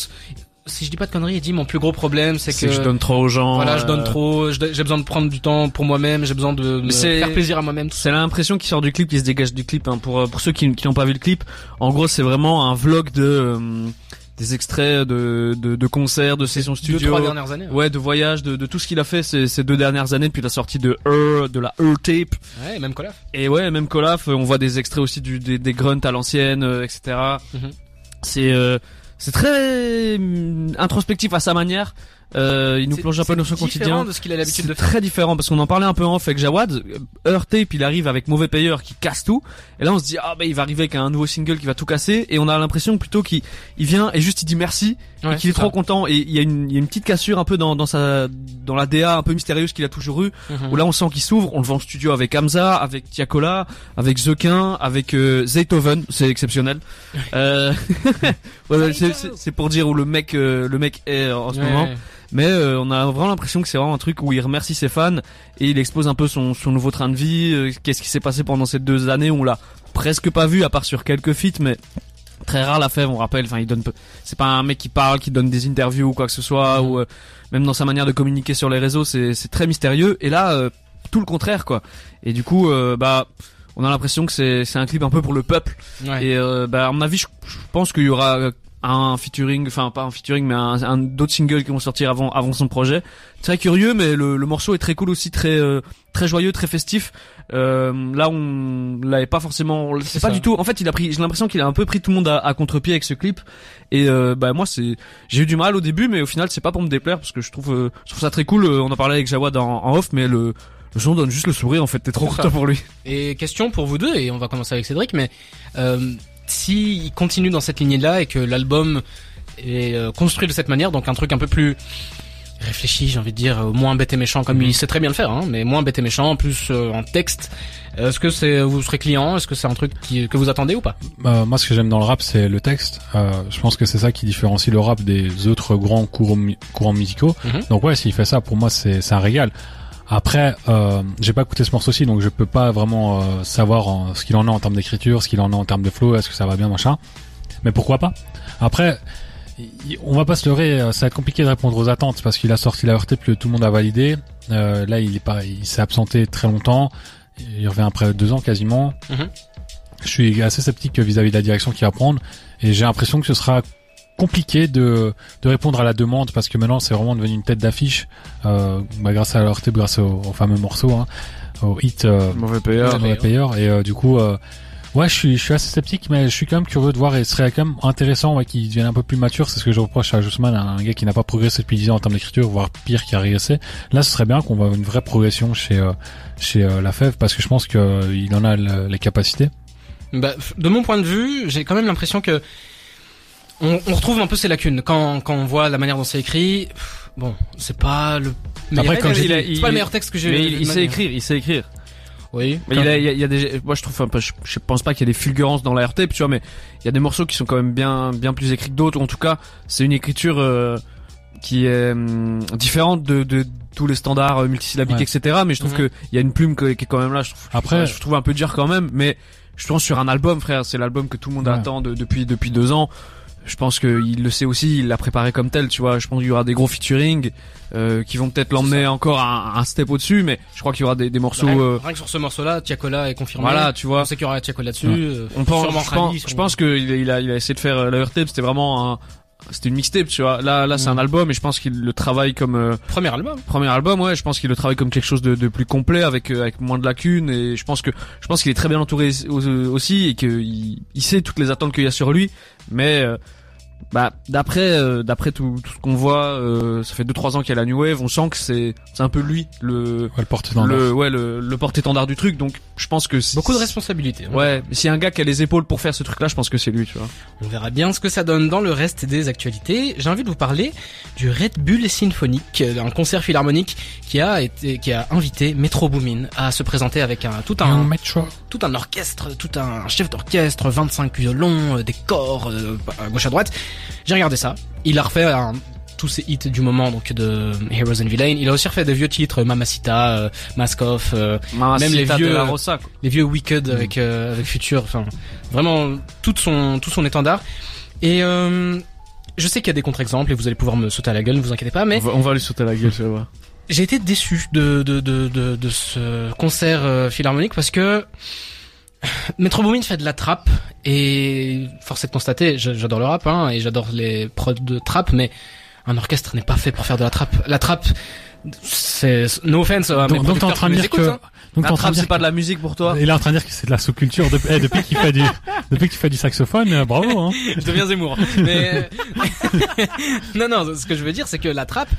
si je dis pas de conneries, il dit mon plus gros problème c'est que, que je donne trop aux gens. voilà, je donne trop, j'ai besoin de prendre du temps pour moi-même, j'ai besoin de me faire plaisir à moi-même. C'est l'impression qui sort du clip, qui se dégage du clip. Hein. Pour pour ceux qui, qui n'ont pas vu le clip, en gros, c'est vraiment un vlog de des extraits de, de de concerts, de sessions Deux studio. trois dernières années. hein. Ouais, de voyages, de, de tout ce qu'il a fait ces, ces deux dernières années depuis la sortie de Her, de la Her Tape. Ouais, même Colaf. Et ouais, même Colaf, euh, on voit des extraits aussi du, des, des grunts à l'ancienne, euh, etc. Mhm. C'est euh, c'est très hum, introspectif à sa manière. Euh, il nous plonge un peu dans son différent quotidien. de ce qu'il a l'habitude de faire. très différent parce qu'on en parlait un peu en off avec Jawad. Heure Tape, il arrive avec mauvais payeur qui casse tout. Et là, on se dit ah bah il va arriver avec un nouveau single qui va tout casser. Et on a l'impression plutôt qu'il il vient et juste il dit merci Ouais, et qu'il est trop content. Et il y a une il y a une petite cassure un peu dans dans sa dans la DA un peu mystérieuse qu'il a toujours eu. Mhm. Où là on sent qu'il s'ouvre. On le voit en studio avec Hamza, avec Tiakola, avec Zequin, avec euh, Zaytoven. C'est exceptionnel. Euh... *laughs* ouais, c'est- pour dire où le mec euh, le mec est en ce Ouais, moment. Mais euh, on a vraiment l'impression que c'est vraiment un truc où il remercie ses fans et il expose un peu son, son nouveau train de vie. euh, Qu'est-ce qui s'est passé pendant ces deux années où on l'a presque pas vu à part sur quelques feats, mais très rare la fève. On rappelle, enfin il donne peu. C'est pas un mec qui parle, qui donne des interviews ou quoi que ce soit, ou euh, même dans sa manière de communiquer sur les réseaux, c'est très mystérieux. Et là. euh, tout le contraire quoi. Et du coup, euh, bah, on a l'impression que c'est c'est un clip un peu pour le peuple. Ouais. Et euh, bah, à mon avis, je, je pense qu'il y aura un featuring, enfin pas un featuring, mais un, un d'autres singles qui vont sortir avant avant son projet. Très curieux, mais le, le morceau est très cool aussi, très euh, très joyeux, très festif. Euh, là, on l'avait pas forcément. C'est pas ça. du tout. En fait, il a pris. J'ai l'impression qu'il a un peu pris tout le monde à, à contre-pied avec ce clip. Et euh, bah moi, c'est. J'ai eu du mal au début, mais au final, c'est pas pour me déplaire parce que je trouve euh, je trouve ça très cool. Euh, On en parlait avec Jawad en, en off, mais le le son donne juste le sourire. En fait, t'es trop content pour lui. Et question pour vous deux, et on va commencer avec Cédric, mais euh, s'il continue dans cette lignée-là et que l'album est euh, construit de cette manière, donc un truc un peu plus réfléchi, j'ai envie de dire, euh, moins bête et méchant, comme il sait très bien le faire, hein, mais moins bête et méchant, plus euh, en texte, est-ce que c'est vous serez client? Est-ce que c'est un truc qui, que vous attendez ou pas? Euh, moi, ce que j'aime dans le rap, c'est le texte. Euh, je pense que c'est ça qui différencie le rap des autres grands courants, mu- courants musicaux. Mhm. Donc ouais, s'il fait ça, pour moi, c'est un régal. Après, euh, j'ai pas écouté ce morceau-ci, donc je peux pas vraiment euh, savoir en- ce qu'il en a en termes d'écriture, ce qu'il en a en termes de flow, est-ce que ça va bien, machin. Mais pourquoi pas Après, on va pas se leurrer, euh, ça va être compliqué de répondre aux attentes parce qu'il a sorti la RT que tout le monde a validé. Euh, là, il est pas, il s'est absenté très longtemps. Il revient après deux ans quasiment. Mhm. Je suis assez sceptique vis-à-vis de la direction qu'il va prendre et j'ai l'impression que ce sera compliqué de, de répondre à la demande parce que maintenant c'est vraiment devenu une tête d'affiche euh, bah, grâce à leur grâce au, au fameux morceau, hein, au hit euh, Mauvais payeur. mauvais payeur. Et euh, du coup euh, ouais je suis je suis assez sceptique mais je suis quand même curieux de voir et ce serait quand même intéressant ouais, qu'il devienne un peu plus mature. C'est ce que je reproche à Jossman un gars qui n'a pas progressé depuis 10 ans en termes d'écriture voire pire qui a régressé. Là ce serait bien qu'on voit une vraie progression chez euh, chez euh, la Fève parce que je pense que euh, il en a le- les capacités. Bah, de mon point de vue, j'ai quand même l'impression que on, on retrouve un peu ces lacunes quand, quand on voit la manière dont c'est écrit. Bon, c'est pas le meilleur, Après, comme dit, pas il- le meilleur texte que j'ai. Mais il, il sait écrire, il sait écrire. Oui. Mais il, a, il, y a, il y a des, moi je trouve, enfin, je, je pense pas qu'il y a des fulgurances dans la RT, tu vois, mais il y a des morceaux qui sont quand même bien, bien plus écrits que d'autres. En tout cas, c'est une écriture euh, qui est hum, différente de, de tous les standards euh, multisyllabiques, Ouais. etc. Mais je trouve Mhm. que il y a une plume que- qui est quand même là. Je trouve, Après- je trouve un peu dur quand même, mais je pense sur un album, frère, c'est l'album que tout le monde Ouais. attend de- depuis depuis deux ans. Je pense qu'il le sait aussi, il l'a préparé comme tel, tu vois. Je pense qu'il y aura des gros featuring euh, qui vont peut-être l'emmener encore un, un step au-dessus, mais je crois qu'il y aura des, des morceaux. rien, euh, rien que sur ce morceau-là, Tiakola est confirmé. voilà, tu vois. On sait qu'il y aura Tiakola dessus. Ouais. euh, On pense, je pense, je qu'il a, il a, il a essayé de faire euh, la c'était vraiment un, c'était une mixtape, tu vois. Là, là, c'est un album et je pense qu'il le travaille comme euh, Premier album. premier album, ouais. Je pense qu'il le travaille comme quelque chose de, de plus complet avec euh, avec moins de lacunes et je pense que je pense qu'il est très bien entouré au- aussi et qu'il il sait toutes les attentes qu'il y a sur lui, mais euh, bah d'après euh, d'après tout, tout ce qu'on voit, euh, ça fait deux trois ans qu'il y a la new wave, on sent que c'est c'est un peu lui le ouais, le porte-étendard le ouais le, le porte-étendard du truc, donc je pense que c'est- Beaucoup de responsabilités. hein. Ouais, mais s'il y a un gars qui a les épaules pour faire ce truc-là, je pense que c'est lui, tu vois. On verra bien ce que ça donne dans le reste des actualités. J'ai envie de vous parler du Red Bull Symphonique, euh, un concert philharmonique qui a été, qui a invité Metro Boomin à se présenter avec un tout un Metro. tout un orchestre, tout un chef d'orchestre, 25 violons, euh, des corps euh, à gauche à droite. J'ai regardé ça. Il a refait un- tous ses hits du moment donc de Heroes and Villains. Il a aussi refait des vieux titres, Mamacita, euh, Mask Off, euh, Même les vieux- de la Rosa, quoi. les vieux Wicked avec euh, avec Future, enfin vraiment tout son tout son étendard. Et euh, je sais qu'il y a des contre-exemples et vous allez pouvoir me sauter à la gueule, ne vous inquiétez pas, mais On va, on va lui sauter la gueule, tu vas voir. j'ai été déçu de de de de, de ce concert euh, philharmonique parce que Metro Boomin fait de la trappe et force est de constater, j'adore le rap hein, et j'adore les prods de trap, mais un orchestre n'est pas fait pour faire de la trappe. La trappe, c'est no offense à mes donc, donc t'es en train de dire que hein. donc t'es La en train trappe, de dire c'est pas de la musique pour toi Il est en train de dire que c'est de la sous-culture depuis, eh, depuis qu'il fait du *laughs* depuis qu'il fait du saxophone, euh, bravo. Hein. *laughs* je deviens Zemmour. Mais *laughs* non, non, ce que je veux dire, c'est que la trappe,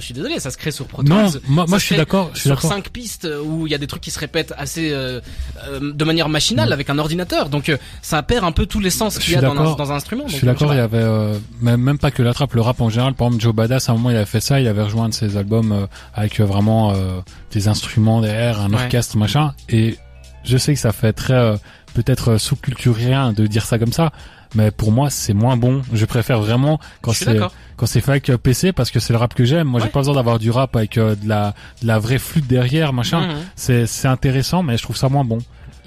je suis désolé, ça se crée sur Pro Tools. Non, moi, je suis d'accord, sur cinq pistes où il y a des trucs qui se répètent assez euh, euh, de manière machinale avec un ordinateur. Donc euh, ça perd un peu tous les sens qu'il y a dans un, d'accord. dans un instrument. Je suis d'accord, il y avait même, même pas que la trappe, le rap en général. Par exemple, Joe Badass, à un moment, il avait fait ça, il avait rejoint un de ses albums avec vraiment des instruments derrière, un Ouais. orchestre, machin. Et je sais que ça fait très peut-être sous-culturien de dire ça comme ça, mais pour moi, c'est moins bon. Je préfère vraiment quand c'est quand c'est fait avec euh, PC parce que c'est le rap que j'aime. Moi, j'ai pas besoin d'avoir du rap avec euh, de la de la vraie flûte derrière, machin. Mhm. C'est c'est intéressant, mais je trouve ça moins bon.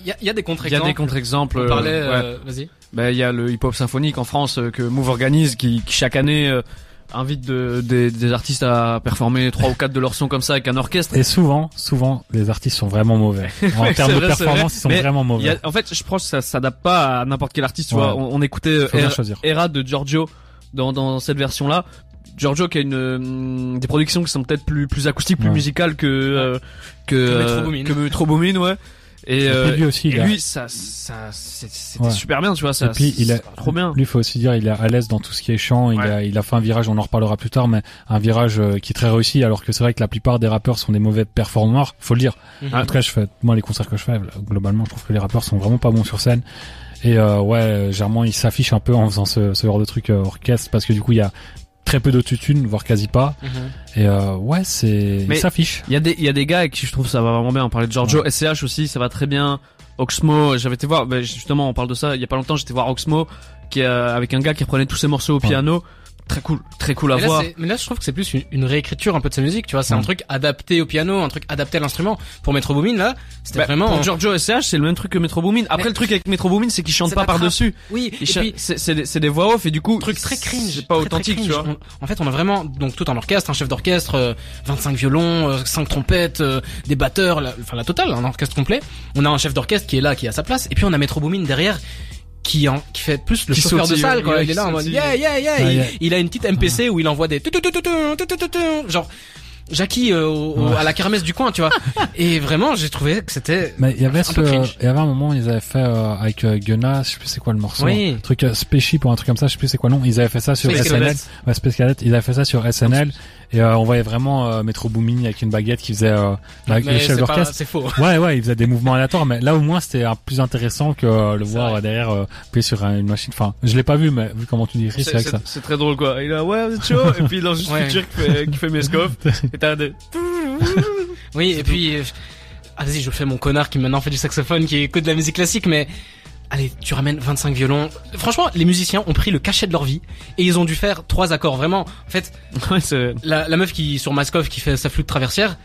Il y a, il y a des Il y a contre-exemples. des contre-exemples. On euh, parlait, ouais. euh, vas-y. Ben, il y a le hip-hop symphonique en France euh, que Move organise qui, qui chaque année invitent de, des, des artistes à performer trois ou quatre de leurs sons comme ça avec un orchestre. Et souvent, souvent, les artistes sont vraiment mauvais. *laughs* En Ouais, termes de vrai, performance, ils sont Mais vraiment mauvais. a- en fait, je pense que ça s'adapte pas à n'importe quel artiste. Tu Ouais. vois, on, on écoutait euh, Era, choisir. Era de Giorgio dans, dans cette version-là. Giorgio qui a une euh, des productions qui sont peut-être plus plus acoustiques, plus Ouais. musicales que euh, que euh, que Metro Boomin, ouais. Et, euh, lui aussi, il et a- lui, ça, ça, c'était Ouais. super bien, tu vois. Ça, Et puis, il a- trop bien. Lui, faut aussi dire, il est à l'aise dans tout ce qui est chant. Il a, il a fait un virage, on en reparlera plus tard, mais un virage euh, qui est très réussi. Alors que c'est vrai que la plupart des rappeurs sont des mauvais performeurs, faut le dire. En tout cas, je fais, moi, les concerts que je fais, globalement, je trouve que les rappeurs sont vraiment pas bons sur scène. Et euh, ouais, généralement, il s'affiche un peu en faisant ce, ce genre de truc euh, orchestre parce que du coup, il y a très peu d'autotune, voire quasi pas. Mhm. Et euh, ouais, c'est, Mais- il s'affiche. Il y a des, il y a des gars avec qui je trouve ça va vraiment bien. On parlait de Giorgio, SCH aussi, ça va très bien. Oxmo, j'avais été voir, ben, justement, on parle de ça. Il y a pas longtemps, j'étais voir Oxmo, qui euh, avec un gars qui reprenait tous ses morceaux au Ouais. Très cool, très cool à Mais là, voir. c'est- mais là, je trouve que c'est plus une, une réécriture un peu de sa musique, tu vois. C'est un Mm. truc adapté au piano, un truc adapté à l'instrument. Pour Metro Boomin, là, c'était Bah, vraiment. Pour Giorgio SCH, c'est le même truc que Metro Boomin. Après, Mais- le truc avec Metro Boomin, c'est qu'il chante pas par-dessus. Oui, et puis, C'est des, voix off et du coup, truc très cringe. C'est pas très, très authentique, tu vois. On- en fait, on a vraiment donc tout un orchestre, un chef d'orchestre, euh, 25 violons, euh, 5 trompettes, euh, des batteurs, la- enfin la totale, un orchestre complet. On a un chef d'orchestre qui est là, qui est à sa place, et puis on a Metro Boomin derrière qui en qui fait plus le qui chauffeur de salle quand il, est là en mode yeah yeah yeah. Il, a une petite MPC où il envoie des genre Jackie euh, au, à la kermesse du coin tu vois et vraiment j'ai trouvé que c'était mais il y avait un ce, il y avait un moment ils avaient fait euh, avec euh, Gunna je sais plus c'est quoi le morceau oui. un truc spéchi pour un truc comme ça je sais plus c'est quoi non ils avaient fait ça sur Space SNL ouais ils avaient fait ça sur SNL et euh, on voyait vraiment euh, Metro Boomin avec une baguette qui faisait euh, la- le chef d'orchestre. c'est faux. Ouais, ouais, il faisait des mouvements aléatoires, mais là au moins c'était plus intéressant que euh, le voir vrai. derrière euh, appuyer sur un- une machine. Enfin, je l'ai pas vu, mais vu comment tu décris, c'est c'est vrai que ça. c'est- c'est très drôle quoi. Il est là, ouais, vous êtes chaud. et puis il lance juste Ouais. Future qui fait, qui fait Meskov. *laughs* Et t'as des... Oui, et puis, euh, ah, vas-y, je fais mon connard qui maintenant fait du saxophone, qui écoute de la musique classique, mais allez, tu ramènes 25 violons. Franchement, les musiciens ont pris le cachet de leur vie et ils ont dû faire trois accords. Vraiment, en fait, *laughs* Ouais, la, la meuf qui sur Maskov qui fait sa flûte traversière,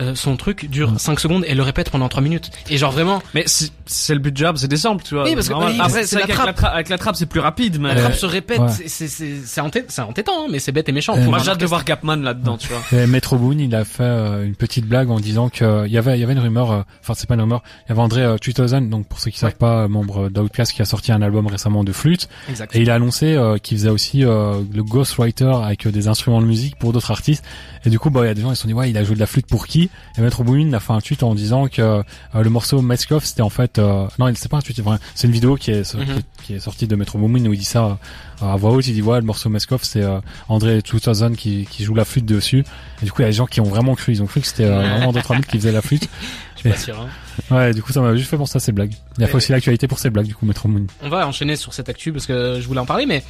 euh, son truc dure 5 secondes et le répète pendant 3 minutes. Et genre vraiment, Mais c'est c'est le but de job, c'est des samples, tu vois. Oui, parce que- oui, Après, c'est c'est la vrai qu'avec la, trappe. tra- avec la trappe, c'est plus rapide, mais... la trappe se répète. ouais. C'est c'est c'est c'est entêt- c'est entêtant, hein, mais c'est bête et méchant. Euh, Moi, j'ai hâte de voir Capman là-dedans, tu vois. *laughs* Et Metro Boone, il a fait euh, une petite blague en disant que il y avait il y avait une rumeur, euh, enfin c'est pas une rumeur, il y avait André euh, 3000, donc pour ceux qui savent pas, membre d'Outkast qui a sorti un album récemment de flûte, Exact. et il a annoncé euh, qu'il faisait aussi euh, le ghostwriter avec euh, des instruments de musique pour d'autres artistes. Et du coup, bah il y a des gens qui se sont dit ouais, il a joué de la flûte pour qui? Et Metro Boomin a fait un tweet en disant que euh, le morceau Mask Off c'était en fait euh, non, c'est pas un tweet, c'est une vidéo qui est Mhm. qui, qui est sortie de Metro Boomin où il dit ça euh, à voix haute, il dit ouais, le morceau Mask Off c'est euh, André 2000 qui qui joue la flûte dessus. Et du coup, il y a des gens qui ont vraiment cru, ils ont cru que c'était vraiment André 3000 qui faisait la flûte. *laughs* Pas sûr. hein. Ouais, du coup, ça m'a juste fait penser à ces blagues. Il a fait Et- aussi l'actualité pour ces blagues, du coup, Metro Boomin. On va enchaîner sur cette actu parce que je voulais en parler, mais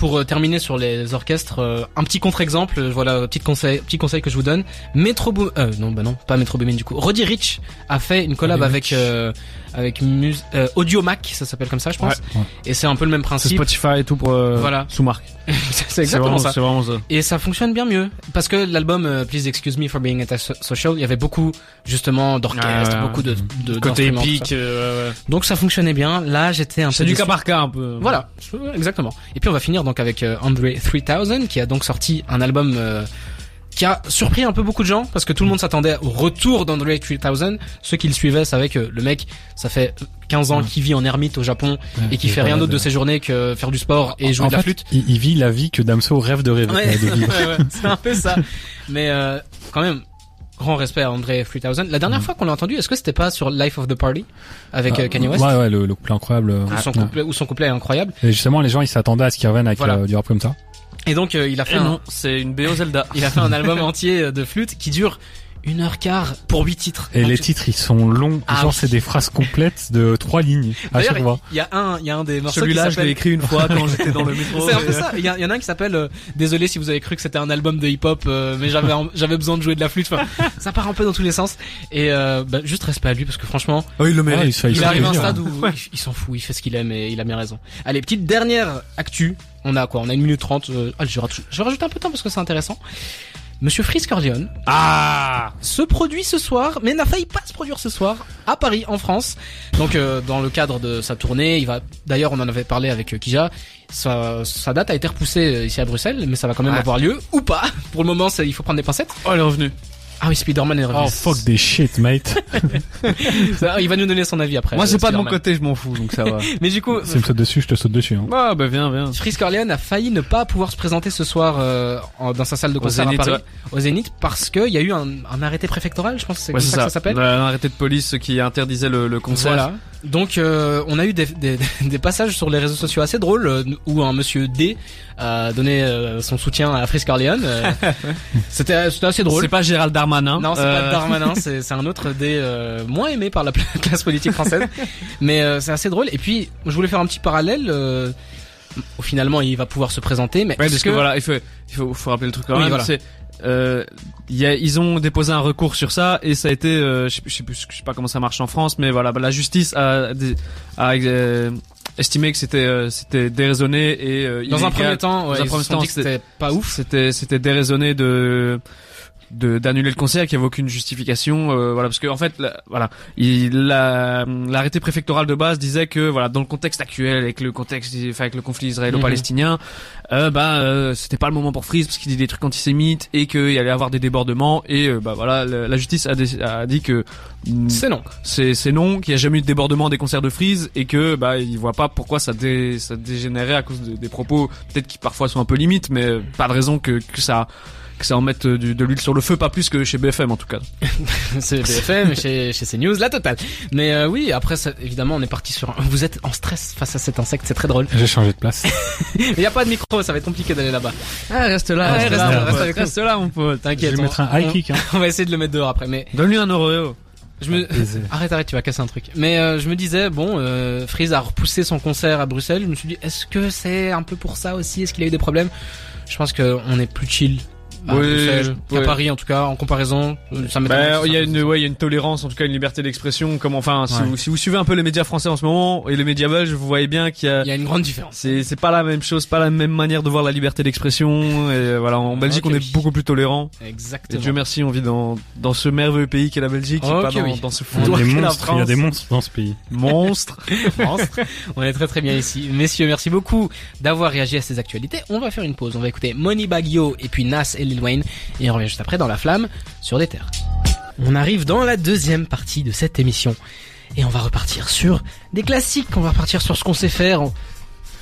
pour euh, terminer sur les orchestres, euh, un petit contre-exemple, euh, voilà, petit conseil, petit conseil que je vous donne. Metro Boom, euh, non, bah non, pas Metro Boomin du coup. Roddy Rich a fait une collab avec euh, avec Mus- euh, Audio Mac, ça s'appelle comme ça, je pense. Ouais. Et c'est un peu le même principe. Spotify et tout pour Voilà. sous-marque. *laughs* c'est exactement vraiment, ça. C'est vraiment ça. Et ça fonctionne bien mieux parce que l'album Please Excuse Me for Being Antisocial, il y avait beaucoup justement d'orchestre, Ah, beaucoup de, de Côté épique. ça. ouais. Donc ça fonctionnait bien. Là, j'étais un peu C'est du cas par cas un peu. Voilà, exactement. Et puis on va finir donc avec euh, Andre 3000 qui a donc sorti un album euh, qui a surpris un peu beaucoup de gens parce que tout le monde s'attendait au retour d'Andre 3000. Ceux qui le suivaient savaient que le mec, ça fait 15 ans Ouais. qu'il vit en ermite au Japon et qui fait rien d'autre de ses journées que faire du sport et jouer en de la flûte. Il, il vit la vie que Damso rêve de rêver, ouais, *laughs* c'est un peu ça. Mais euh, quand même, grand respect à André 3000. La dernière Mhm. fois qu'on l'a entendu, est-ce que c'était pas sur Life of the Party avec euh, Kanye West Ouais, ouais, le, le couplet incroyable. euh, où, son ouais. couplet, où son couplet est incroyable. Et justement, les gens, ils s'attendaient à ce qu'il revienne avec Voilà. euh, du rap comme ça. Et donc euh, il a fait Et un, non, c'est une BO Zelda. *laughs* Il a fait un album entier de flûte qui dure une heure quart pour huit titres. Et Donc, les tu- titres, ils sont longs. Ah Genre, oui. c'est des phrases complètes de trois lignes à chaque fois. il y a un, il y a un des morceaux Celui-là, je l'ai écrit une fois quand j'étais dans le métro. *laughs* C'est un peu ça. Il y, en a un qui s'appelle euh, Désolé si vous avez cru que c'était un album de hip-hop, euh, mais j'avais j'avais besoin de jouer de la flûte. Enfin, ça part un peu dans tous les sens. Et euh, bah, juste respect à lui parce que franchement, Oh, il le Ouais, mérite. il fait- il arrive à un stade où il, il s'en fout, il fait ce qu'il aime et il a bien raison. Allez, petite dernière actu. On a quoi? On a une minute trente. Euh, ah, je, rajoute, je rajoute un peu de temps parce que c'est intéressant. Monsieur Freeze Corleone Ah se produit ce soir, mais n'a failli pas se produire ce soir à Paris, en France. Donc, euh, dans le cadre de sa tournée, il va. D'ailleurs, on en avait parlé avec euh, Kija. Sa, sa date a été repoussée euh, ici à Bruxelles, mais ça va quand même avoir lieu ou pas. *laughs* Pour le moment, ça, il faut prendre des pincettes. Oh, elle est revenue. Ah oui, Spider-Man est revenu. Oh fuck des shit, mate. *laughs* Ça, il va nous donner son avis après. Moi, c'est pas de mon côté, je m'en fous, donc ça va. *laughs* Mais du coup, si tu me sautes dessus, je te saute dessus. Hein. ah, bah, viens, viens. Freeze Corleone a failli ne pas pouvoir se présenter ce soir euh, en- dans sa salle de concert Zénith, à Paris, ouais. au Zénith, parce qu'il y a eu un, un arrêté préfectoral, je pense que c'est Ouais, comme c'est ça, que ça. ça s'appelle. Un arrêté de police qui interdisait le, le concert. Voilà. Donc euh, on a eu des, des, *laughs* des passages sur les réseaux sociaux assez drôles euh, où un monsieur D a donné euh, son soutien à Freeze Corleone. euh, *laughs* c'était c'était assez drôle. C'est pas Gérald Darmanin. Non, c'est pas Darmanin, c'est c'est un autre D euh, moins aimé par la *laughs* classe politique française. Mais euh, c'est assez drôle. Et puis, je voulais faire un petit parallèle. Euh, finalement, il va pouvoir se présenter, mais Ouais, parce que, voilà, il faut, il faut, faut rappeler le truc quand Oui, même. voilà. C'est, euh, y a, ils ont déposé un recours sur ça et ça a été, euh, je sais, plus- je sais plus, je sais pas comment ça marche en France, mais voilà, bah, la justice a, a euh, estimé que c'était, euh, c'était déraisonné et euh, dans un premier temps, ouais, Dans un premier temps, c'était pas ouf. C'était, c'était déraisonné de d'annuler le concert qui avait aucune justification euh, voilà parce que en fait la- voilà il la- l'arrêté préfectoral de base disait que voilà dans le contexte actuel avec le contexte enfin, avec le conflit israélo-palestinien euh, bah euh, c'était pas le moment pour Freeze parce qu'il dit des trucs antisémites et qu'il allait avoir des débordements et euh, bah voilà la justice a, dé- a dit que mm, C'est non. c'est c'est non qu'il y a jamais eu de débordement des concerts de Freeze et que bah il voit pas pourquoi ça dé, ça dégénérait à cause de- des propos peut-être qui parfois sont un peu limites mais euh, pas de raison que que ça que ça en mette euh, du- de l'huile sur le feu pas plus que chez BFM en tout cas. *laughs* c'est BFM, *laughs* chez, chez CNews, la totale. Mais euh, oui, après, ça, évidemment, on est parti sur. un- Vous êtes en stress face à cet insecte, c'est très drôle. J'ai changé de place. *laughs* Il y a pas de micro, ça va être compliqué d'aller là-bas. Ah reste là, reste là, mon reste là mon pote. Je T'inquiète. vais on- mettre un high on- kick. Hein. On va essayer de le mettre dehors après, mais Donne-lui un Oreo. je me. Arrête, arrête, tu vas casser un truc. Mais euh, je me disais, bon, euh, Freeze a repoussé son concert à Bruxelles. Je me suis dit, est-ce que c'est un peu pour ça aussi? Est-ce qu'il a eu des problèmes? Je pense qu'on est plus chill à Oui, Bruxelles qu'à ouais. Paris, en tout cas, en comparaison. Ça Bah, il y a une, ouais, il y a une tolérance, en tout cas une liberté d'expression. Comme enfin, si, Ouais. vous, si vous suivez un peu les médias français en ce moment et les médias belges, vous voyez bien qu'il y a, Il y a une grande différence. c'est, c'est pas la même chose, pas la même manière de voir la liberté d'expression. Et voilà, en Belgique, Ok, on est oui. beaucoup plus tolérant. Et Exactement. Dieu merci, on vit dans dans ce merveilleux pays qu'est la Belgique, et Ok, pas dans, oui. dans ce Il y a foutoir qu'est la. Il y a des monstres dans ce pays. monstres. *laughs* Monstre. On est très très bien ici. Messieurs, merci beaucoup d'avoir réagi à ces actualités. On va faire une pause. On va écouter Money Bagio et puis Nas et Lil Wayne. Et on revient juste après dans La Flamme sur des terres. On arrive dans la deuxième partie de cette émission. Et on va repartir sur des classiques. On va repartir sur ce qu'on sait faire. En...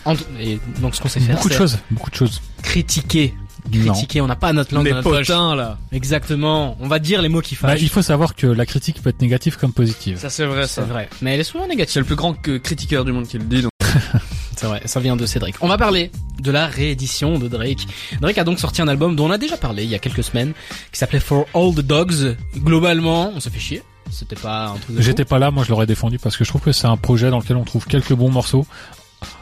en- Et donc ce qu'on sait faire, Beaucoup de choses. Beaucoup de choses. critiquer. Non. Critiquer. On n'a pas notre langue les dans notre poche. là. Exactement. On va dire les mots qui Bah, fâchent. il faut savoir que la critique peut être négative comme positive. Ça c'est vrai C'est vrai. Mais elle est souvent négative. C'est le plus grand que- critiqueur du monde qui le dit. Donc. *laughs* C'est vrai, ça vient de Cédric. On va parler de la réédition de Drake. Drake a donc sorti un album dont on a déjà parlé il y a quelques semaines, qui s'appelait For All the Dogs. Globalement, on s'est fait chier. C'était pas un truc de. J'étais pas là, moi je l'aurais défendu parce que je trouve que c'est un projet dans lequel on trouve quelques bons morceaux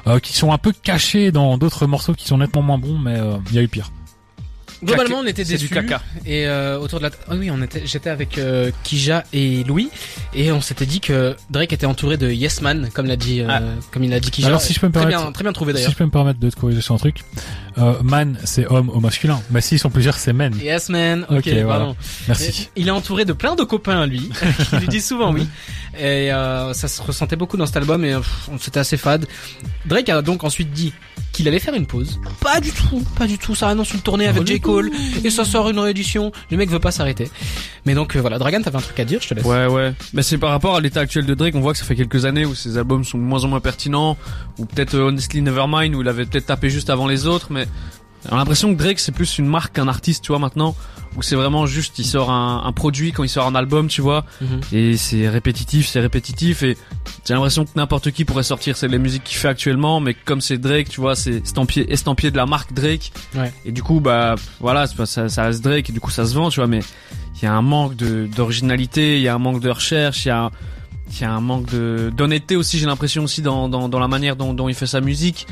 euh, qui sont un peu cachés dans d'autres morceaux qui sont nettement moins bons, mais euh, il y a eu pire. Globalement, on était C'est déçus. du caca. Et euh, autour de la, ah oui, on était, j'étais avec euh, Kija et Louis, et on s'était dit que Drake était entouré de Yes Man, comme l'a dit, euh, Ah. comme il l'a dit Kija. Alors, si je peux me très permettre- bien, très bien trouvé Si d'ailleurs. je peux me permettre de te corriger sur un truc, euh, man c'est homme au masculin, mais s'ils sont plusieurs c'est men. Yes Man, ok, Ok, voilà. pardon. Merci. Il est entouré de plein de copains lui, *laughs* qui lui disent souvent oui. Et euh, ça se ressentait beaucoup dans cet album et c'était assez fade. Drake a donc ensuite dit qu'il allait faire une pause. Pas du tout, pas du tout. Ça annonce une tournée avec J. Cole et ça sort une réédition. Le mec veut pas s'arrêter. Mais donc euh, voilà, Dragan, t'avais un truc à dire, je te laisse. Ouais, ouais. Mais c'est par rapport à l'état actuel de Drake, on voit que ça fait quelques années où ses albums sont de moins en moins pertinents, ou peut-être euh, Honestly Nevermind où il avait peut-être tapé juste avant les autres, mais on a l'impression que Drake c'est plus une marque qu'un artiste, tu vois maintenant, où c'est vraiment juste il sort un, un produit quand il sort un album, tu vois, Mhm. et c'est répétitif, c'est répétitif, et j'ai l'impression que n'importe qui pourrait sortir c'est les musiques qu'il fait actuellement, mais comme c'est Drake, tu vois, c'est estampillé, estampillé de la marque Drake, Ouais. et du coup bah voilà, ça, ça reste Drake, et du coup ça se vend, tu vois, mais il y a un manque de d'originalité, il y a un manque de recherche, il y a il y a un manque de d'honnêteté aussi, j'ai l'impression aussi dans, dans dans la manière dont dont il fait sa musique.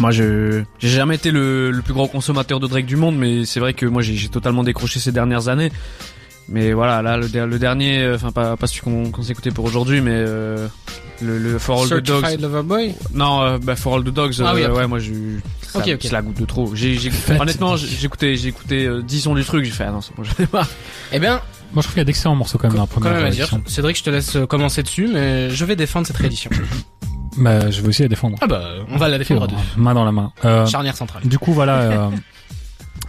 Moi, je j'ai jamais été le, le plus grand consommateur de Drake du monde, mais c'est vrai que moi j'ai totalement décroché ces dernières années. Mais voilà, là le, der- le dernier, euh, enfin pas pas celui qu'on qu'on s'est écouté pour aujourd'hui, mais euh, le, le For All the Dogs. Certified Lover Boy? Non, euh, bah For All the Dogs. Ah euh, ouais, moi j'ai eu- ça- Ok, ok. c'est la goutte de trop. J'ai *laughs* honnêtement j'ai j'ai écouté j'ai écouté euh, 10 sons du truc, j'ai fait ah non c'est bon, j'en ai marre. Eh bien, Moi, je trouve qu'il y a d'excellents morceaux quand même dans la quand première. Cédric, je te laisse commencer dessus, mais je vais défendre cette *laughs* réédition. Bah, je vais aussi la défendre. Ah bah, on va la défendre à deux. Main dans la main. Euh, Charnière centrale. Du coup, voilà, euh,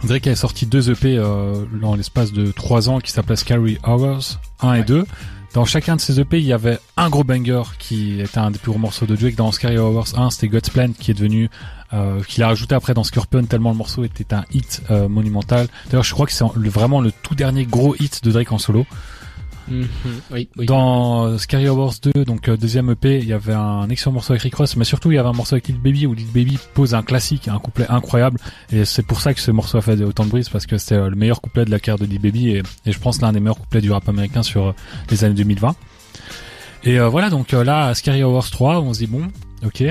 Drake a sorti deux EP euh, dans l'espace de trois ans qui s'appelaient Scary Hours 1 et 2. Dans chacun de ces EP, il y avait un gros banger qui était un des plus gros morceaux de Drake. Dans Scary Hours 1, c'était God's Plan qui est devenu, euh, qu'il a rajouté après dans Scorpion tellement le morceau était un hit euh, monumental. D'ailleurs, je crois que c'est vraiment le tout dernier gros hit de Drake en solo. Mhm. Oui, oui. Dans euh, Scary Hours 2, donc euh, deuxième EP, il y avait un excellent morceau avec Rick Ross, mais surtout il y avait un morceau avec Lil Baby où Lil Baby pose un classique, un couplet incroyable, et c'est pour ça que ce morceau a fait autant de brise parce que c'était euh, le meilleur couplet de la carrière de Lil Baby et, et je pense l'un des meilleurs couplets du rap américain sur les années 2020. Et euh, voilà, donc euh, là, Scary Hours 3, on se dit bon, ok.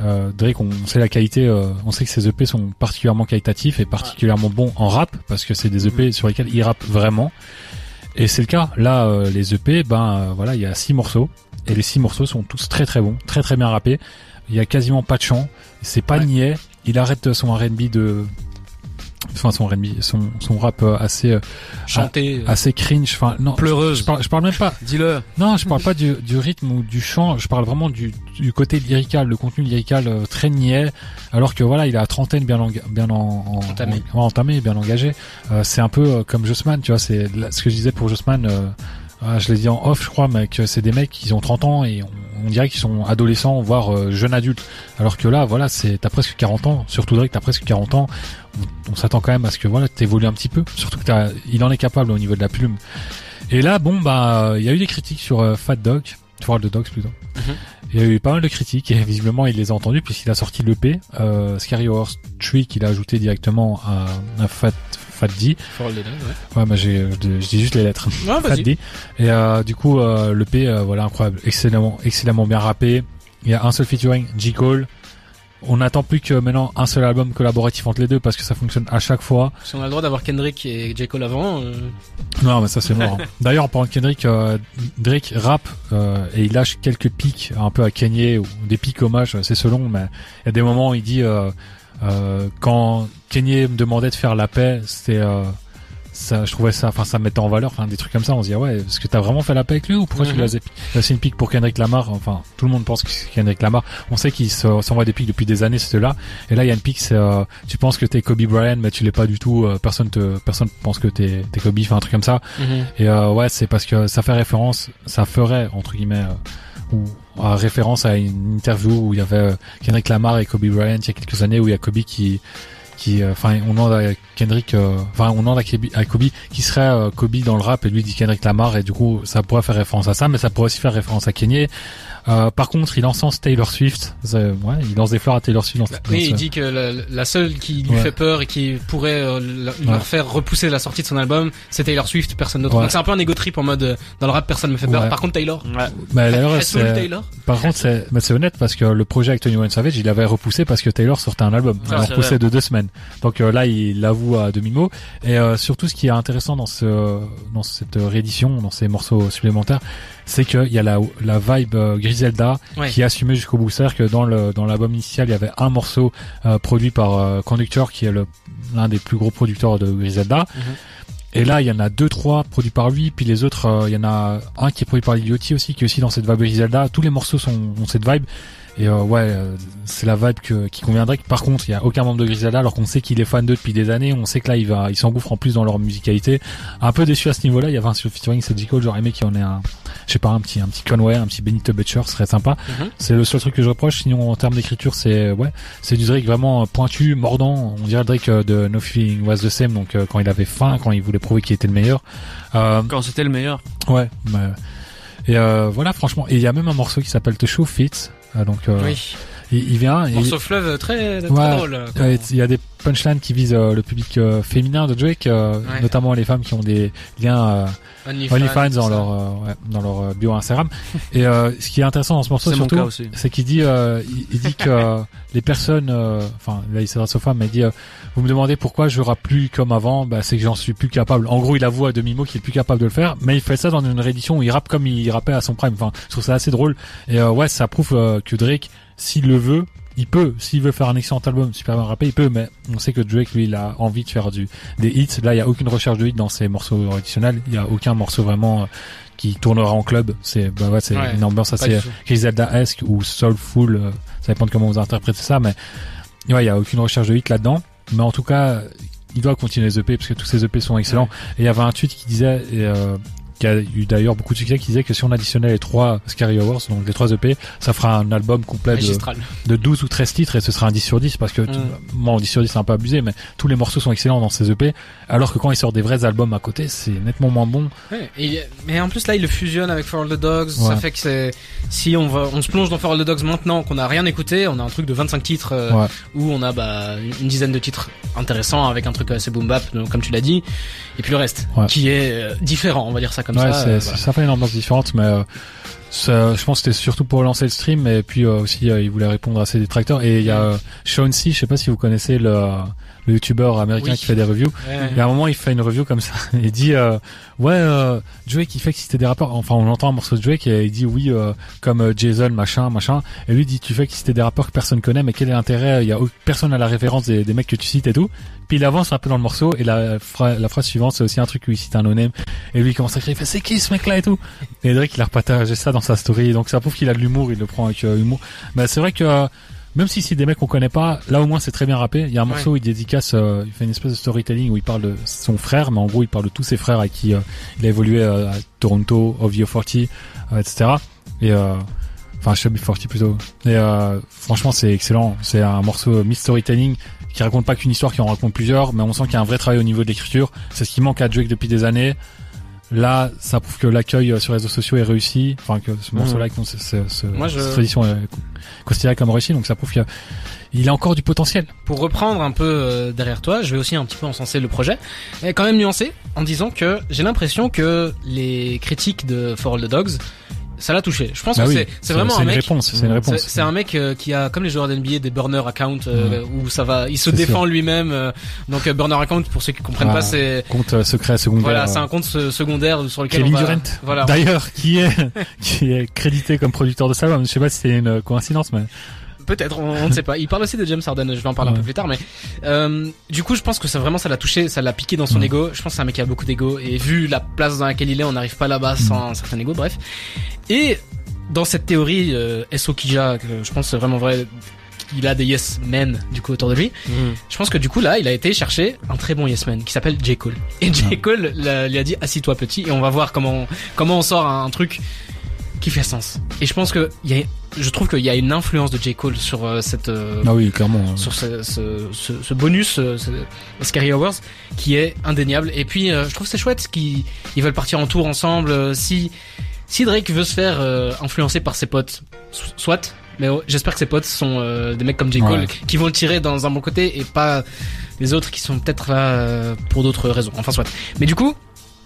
Euh, Drake, on sait la qualité, euh, on sait que ces EP sont particulièrement qualitatifs et particulièrement bons en rap parce que c'est des EP sur lesquels il rappe vraiment. Et c'est le cas. Là, euh, les EP, ben euh, voilà, il y a six morceaux et les six morceaux sont tous très très bons, très très bien rappés. Il y a quasiment pas de chant. C'est pas Ouais. niais. Il arrête son R&B de, enfin son R&B, son son rap euh, assez euh, Chanter. assez cringe. Enfin non, Pleureuse. Je parle, je parle même pas. Dis-le. Non, je parle pas du, du rythme ou du chant, je parle vraiment du, du côté lyrical, le contenu lyrical euh, très niais, alors que voilà, il a trentaine bien, bien en, en- Entamé. en- ouais, entamé, bien engagé. Euh, c'est un peu euh, comme Jossman, tu vois, c'est ce que je disais pour Jossman, euh, ah, je l'ai dit en off, je crois, mais que c'est des mecs qui ont 30 ans et on, on dirait qu'ils sont adolescents, voire euh, jeunes adultes. Alors que là, voilà, c'est t'as presque 40 ans, surtout Drake, t'as presque 40 ans. On, on s'attend quand même à ce que voilà, t'évolues un petit peu, surtout que t'as, il en est capable au niveau de la plume. Et là, bon, bah, il y a eu des critiques sur euh, Fat Dog, Fat the Dogs plutôt. Mhm. Il y a eu pas mal de critiques et visiblement il les a entendues puisqu'il a sorti l'EP euh, Scary Horse Tree qu'il a ajouté directement à, à Fat For deux, ouais. Ouais, bah j'ai je, je dis juste les lettres. Ouais. D. Et euh, du coup euh, l'EP euh, voilà incroyable, excellemment excellemment bien rappé. Il y a un seul featuring J Cole. On n'attend plus que maintenant un seul album collaboratif entre les deux parce que ça fonctionne à chaque fois. Si on a le droit d'avoir Kendrick et J. Cole avant, euh, Non, mais ça c'est mort. *laughs* D'ailleurs, en parlant de Kendrick, euh, Drake rappe euh, et il lâche quelques pics un peu à Kanye ou des pics hommages, c'est selon, mais il y a des moments où il dit euh, euh, quand Kanye me demandait de faire la paix, c'était euh, ça, je trouvais ça, enfin ça me mettait en valeur, enfin des trucs comme ça. On se dit ouais, est-ce que t'as vraiment fait la paix avec lui ou pourquoi tu Mhm. lui as laissé une pique pour Kendrick Lamar? Enfin, tout le monde pense que c'est Kendrick Lamar. On sait qu'il se- s'envoie des pics depuis des années, c'était là. Et là, il y a une pique, c'est euh, tu penses que t'es Kobe Bryant, mais tu l'es pas du tout. euh, personne te, personne pense que t'es t'es Kobe, enfin un truc comme ça. Et euh, ouais, c'est parce que ça fait référence, ça ferait entre guillemets euh, ou à référence à une interview où il y avait euh, Kendrick Lamar et Kobe Bryant il y a quelques années où il y a Kobe qui qui euh, enfin on demande à Kendrick euh, enfin on demande Kobe qui serait euh, Kobe dans le rap et lui dit Kendrick Lamar et du coup ça pourrait faire référence à ça mais ça pourrait aussi faire référence à Kanye euh, par contre il encense Taylor Swift ouais il lance des fleurs à Taylor Swift dans, dans oui, ce- il dit que la, la seule qui lui Ouais. fait peur et qui pourrait euh, la- leur faire repousser la sortie de son album, c'est Taylor Swift, personne d'autre. Ouais. Donc c'est un peu un ego trip en mode euh, dans le rap personne me fait peur. Ouais. Par contre Taylor, Ouais. Bah, d'ailleurs Taylor. Par contre, c'est, mais c'est honnête parce que le projet avec Tony One Savage, il avait repoussé parce que Taylor sortait un album. Il repoussé vrai. de deux semaines. Donc euh, là, il l'avoue à demi-mot. Et euh, surtout, ce qui est intéressant dans ce, dans cette réédition, dans ces morceaux supplémentaires, c'est qu'il y a la, la vibe euh, Griselda Ouais. qui est assumée jusqu'au bout. C'est-à-dire que dans le, dans l'album initial, il y avait un morceau euh, produit par euh, Conductor, qui est l'un des plus gros producteurs de Griselda. Mhm. Et là, il y en a deux, trois produits par lui, puis les autres, euh, il y en a un qui est produit par Liliotti aussi, qui est aussi dans cette vibe Griselda. Tous les morceaux sont, ont cette vibe. Et euh, ouais, euh, c'est la vibe que, qui Drake. Par contre, il y a aucun membre de Griselda, alors qu'on sait qu'il est fan d'eux depuis des années. On sait que là, il va, il s'engouffre en plus dans leur musicalité. Un peu déçu à ce niveau-là. Il y avait un featuring, c'est. Cole. J'aurais aimé qu'il y en ait un, je sais pas, un petit, un petit Conway, un petit Benito Butcher, serait sympa. Mhm. C'est le seul truc que je reproche. Sinon, en termes d'écriture, c'est ouais, c'est du Drake vraiment pointu, mordant. On dirait le Drake euh, de No Feeling Was the Same. Donc euh, quand il avait faim, quand il voulait prouver qu'il était le meilleur. Euh, Quand c'était le meilleur. ouais. et euh, voilà, franchement. Et il y a même un morceau qui s'appelle The Show Fits. Donc euh, Oui. il, il vient et Morceau fleuve très, très Ouais. drôle. il y a des punchlines qui visent euh, le public euh, féminin de Drake, euh, Ouais. notamment les femmes qui ont des liens euh, OnlyFans, tout dans leur euh, ouais, dans leur bio Instagram. *laughs* et euh, ce qui est intéressant dans ce morceau surtout, c'est qu'il dit euh, il, il dit que *laughs* les personnes, euh, enfin là il s'adresse aux femmes, mais il dit euh, vous me demandez pourquoi je rappe plus comme avant, bah c'est que j'en suis plus capable. En gros, il avoue à demi mot qu'il est plus capable de le faire, mais il fait ça dans une réédition où il rappe comme il rappait à son prime. Enfin, je trouve ça assez drôle. Et euh, ouais, ça prouve que Drake, s'il le veut, il peut. S'il veut faire un excellent album, super bien rappé, il peut. Mais on sait que Drake, lui, il a envie de faire du des hits. Là, il y a aucune recherche de hits dans ses morceaux additionnels. Il y a aucun morceau vraiment euh, qui tournera en club. C'est bah ouais, c'est Ouais, une ambiance assez. Griselda-esque ou soulful, euh, ça dépend de comment vous interprétez ça, mais ouais, il y a aucune recherche de hit là-dedans. Mais en tout cas, il doit continuer les EP parce que tous ces EP sont excellents. Et il y avait un tweet qui disait, et, euh, qui a eu d'ailleurs beaucoup de succès, qui disait que si on additionnait les trois Scary Hours, donc les trois EP, ça fera un album complet de, de 12 ou 13 titres et ce sera un 10 sur 10 parce que, tout- bon, 10 sur 10 c'est un peu abusé, mais tous les morceaux sont excellents dans ces EP, alors que quand il sort des vrais albums à côté, c'est nettement moins bon. Ouais, et- mais en plus là il le fusionne avec For All the Dogs, Ouais. ça fait que c'est si on va on se plonge dans For All the Dogs maintenant qu'on a rien écouté, on a un truc de 25 titres euh, Ouais. où on a bah une dizaine de titres intéressants avec un truc assez boom bap donc, comme tu l'as dit et puis le reste Ouais. qui est euh, différent, on va dire ça comme ouais, ça. c'est- euh, c'est- voilà. ça fait une ambiance différente, mais euh, ça- je pense que c'était surtout pour lancer le stream, et puis euh, aussi euh, il voulait répondre à ses détracteurs. Et il y a euh, Sean C, je sais pas si vous connaissez le, le youtubeur américain Oui. qui fait des reviews. Ouais. Il y a un moment, il fait une review comme ça. *laughs* Il dit euh, ouais, euh, Drake, il fait que c'était des rappeurs. Enfin, on entend un morceau de Drake et il dit oui, euh, comme Jason, machin, machin. Et lui dit tu fais que c'était des rappeurs que personne connaît, mais quel est l'intérêt? Il y a personne à la référence des, des mecs que tu cites et tout. Puis il avance un peu dans le morceau et la, phra- la phrase suivante, c'est aussi un truc où il cite un no-name. Et lui il commence à crier, il fait c'est qui ce mec-là et tout. Et Drake il a repartagé ça dans sa story. Donc ça prouve qu'il a de l'humour, il le prend avec euh, humour. Mais c'est vrai que euh, même si c'est des mecs qu'on connaît pas, là au moins c'est très bien rappé. Il y a un Ouais. morceau où il dédicace, euh, il fait une espèce de storytelling où il parle de son frère, mais en gros il parle de tous ses frères avec qui il a évolué à Toronto, 40, euh, etc. Et euh, enfin Chubby 40 plutôt. Et euh, franchement c'est excellent. C'est un morceau mid-storytelling qui raconte pas qu'une histoire, qui en raconte plusieurs, mais on sent qu'il y a un vrai travail au niveau de l'écriture. C'est ce qui manque à Drake depuis des années. Là, ça prouve que l'accueil euh, sur les réseaux sociaux est réussi. Enfin, que ce morceau-là, je- cette tradition est considérée comme réussie. Donc, ça prouve qu'il a- il a encore du potentiel. Pour reprendre un peu euh, derrière toi, je vais aussi un petit peu encenser le projet, et quand même nuancer en disant que j'ai l'impression que les critiques de For All the Dogs, ça l'a touché. Je pense Bah que oui, c'est vraiment c'est un une mec. réponse. C'est une C'est réponse. c'est un mec euh, qui a, comme les joueurs d'NBA, des burner accounts euh, où ça va, il se défend lui-même. euh, donc euh, burner account, pour ceux qui comprennent Ah, pas, c'est Compte secret secondaire. voilà, c'est un compte se- secondaire sur lequel Kevin on va. Durant. Voilà. D'ailleurs, qui est *laughs* qui est crédité comme producteur de album. Je sais pas si c'est une coïncidence, mais Peut-être, on, on ne sait pas. Il parle aussi de James Harden, je vais en parler un Ouais. peu plus tard, mais euh, du coup, je pense que ça vraiment ça l'a touché, ça l'a piqué dans son Mm. ego. Je pense que c'est un mec qui a beaucoup d'ego et vu la place dans laquelle il est, on n'arrive pas là-bas sans un certain ego. Bref. Et dans cette théorie euh, Esokija, que je pense vraiment vrai, il a des yes men du coup autour de lui. Je pense que du coup là, il a été chercher un très bon yes man qui s'appelle J Cole. Et J Cole l'a- lui a dit assis-toi petit et on va voir comment comment on sort un truc qui fait sens. Et je pense que il y a, je trouve qu'il y a une influence de J Cole sur euh, cette euh, ah oui, clairement. sur ce, ce, ce, ce bonus euh, ce, Scary Hours qui est indéniable. Et puis euh, je trouve que c'est chouette qu'ils ils veulent partir en tour ensemble. Euh, si si Drake veut se faire euh, influencer par ses potes, so- soit. Mais oh, j'espère que ses potes sont euh, des mecs comme J Cole Ouais. qui vont le tirer dans un bon côté et pas les autres qui sont peut-être là euh, pour d'autres raisons. Enfin soit. Mais du coup,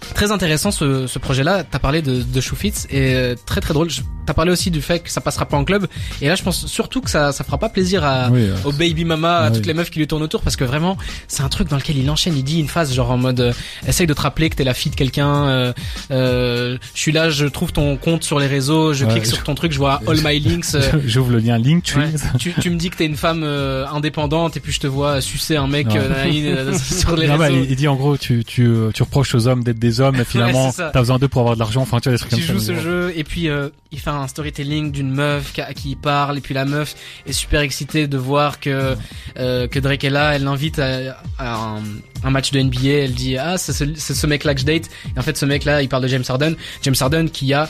très intéressant ce, projet-là. T'as parlé de, de et euh, très très drôle. T'as parlé aussi du fait que ça passera pas en club. Et là, je pense surtout que ça ça fera pas plaisir à oui, euh, au baby mama, à Oui. toutes les meufs qui lui tournent autour, parce que vraiment, c'est un truc dans lequel il enchaîne. Il dit une phrase genre en mode, euh, essaye de te rappeler que t'es la fille de quelqu'un. Euh, euh, je suis là, je trouve ton compte sur les réseaux, je Ouais, clique je- sur ton truc, je vois all my links. *laughs* J'ouvre le lien Linktree. Ouais. tu, tu me dis que t'es une femme euh, indépendante et puis je te vois sucer un mec *laughs* sur les Non, bah, réseaux. il, il dit en gros, tu, tu, tu reproches aux hommes d'être des hommes, et *laughs* finalement, t'as besoin d'eux pour avoir de l'argent. Enfin, tu vois, des trucs tu comme joues ça. ce jeu et puis euh, il fait un storytelling d'une meuf à qui il parle et puis la meuf est super excitée de voir que euh, Drake est là. Elle l'invite à, un, match de NBA elle dit ah c'est ce, ce mec là que je date. Et en fait ce mec là il parle de James Harden. James Harden qui a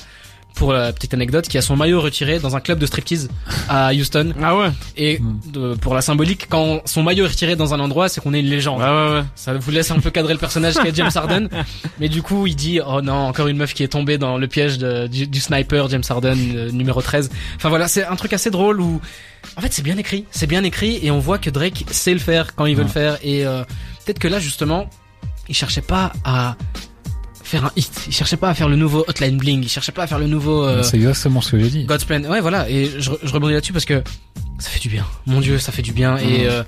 pour la petite anecdote, qui a son maillot retiré dans un club de striptease à Houston. Ah ouais. Et Hmm. de- pour la symbolique, quand son maillot est retiré dans un endroit, c'est qu'on est une légende. Ouais ouais ouais. Ça vous laisse un peu cadrer le personnage qui est James Harden. *laughs* Mais du coup, il dit, oh non, encore une meuf qui est tombée dans le piège de- du, du sniper James Harden, euh, numéro 13. Enfin voilà, c'est un truc assez drôle où, en fait, c'est bien écrit. C'est bien écrit et on voit que Drake sait le faire quand il veut Ouais. le faire. Et euh, peut-être que là, justement, il cherchait pas à faire un hit. Il cherchait pas à faire le nouveau Hotline Bling. Il cherchait pas à faire le nouveau euh, C'est exactement ce que j'ai dit. God's Plan. Ouais, voilà. Et je, je rebondis là-dessus parce que ça fait du bien. Mon Dieu, ça fait du bien. Et euh,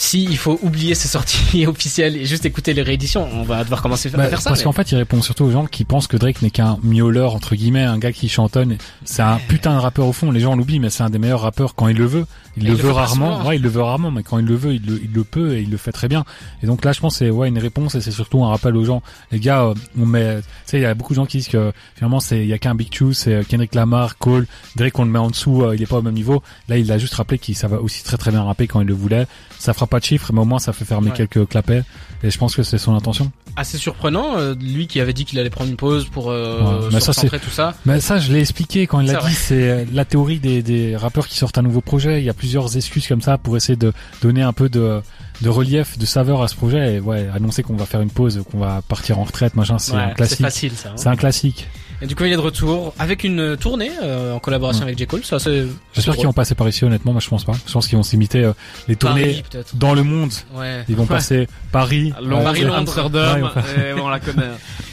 si il faut oublier ses sorties *laughs* officielles et juste écouter les rééditions, on va devoir commencer à Bah, faire ça. parce mais- qu'en fait, il répond surtout aux gens qui pensent que Drake n'est qu'un miauleur entre guillemets, un gars qui chantonne. C'est un putain de rappeur au fond. Les gens l'oublient, mais c'est un des meilleurs rappeurs quand il le veut. Il le il veut rarement. Ouais, il le veut rarement, mais quand il le veut, il le, il le peut et il le fait très bien. Et donc là, je pense c'est ouais une réponse et c'est surtout un rappel aux gens. Les gars, euh, on met, tu sais, il y a beaucoup de gens qui disent que finalement c'est il y a qu'un Big Two, c'est euh, Kendrick Lamar, Cole, Drake on le met en dessous, euh, il est pas au même niveau. Là, il a juste rappelé qu'il savait aussi très très bien rapper quand il le voulait. Ça fera pas de chiffres, mais au moins ça fait fermer Ouais. quelques clapets. Et je pense que c'est son intention. assez surprenant, euh, lui qui avait dit qu'il allait prendre une pause pour euh, Ouais, se ça, tout ça. Mais ça, je l'ai expliqué quand il C'est l'a dit. C'est euh, la théorie des, des rappeurs qui sortent un nouveau projet. Il y a plusieurs excuses comme ça pour essayer de donner un peu de, de relief, de saveur à ce projet. Et ouais, annoncer qu'on va faire une pause, qu'on va partir en retraite, machin, c'est Ouais, un c'est classique. facile ça. hein. C'est un classique. Et du coup, il est de retour avec une tournée euh, en collaboration Ouais. avec J. Cole. Ça, c'est. J'espère qu'ils vont passer par ici, honnêtement. Moi, je pense pas. Je pense qu'ils vont s'imiter euh, les tournées Paris, peut-être. dans le monde. Ouais. Ils vont Ouais. passer Paris, Londres, Paris, Londres. Amsterdam, Ouais, on la connaît.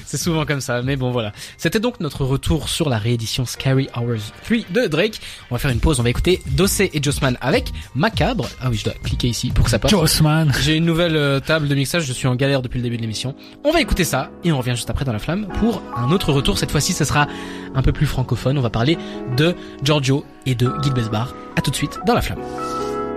C'est souvent comme ça, mais bon voilà. C'était donc notre retour sur la réédition Scary Hours 3 de Drake. On va faire une pause, on va écouter Dossé et Jossman avec Macabre. Ah oui, je dois cliquer ici pour que ça passe. Jossman. J'ai une nouvelle euh, table de mixage, je suis en galère depuis le début de l'émission. On va écouter ça et on revient juste après dans la flamme pour un autre retour. Cette fois-ci, ce sera un peu plus francophone. On va parler de Giorgio et de Gil Besbar. À tout de suite dans la flamme.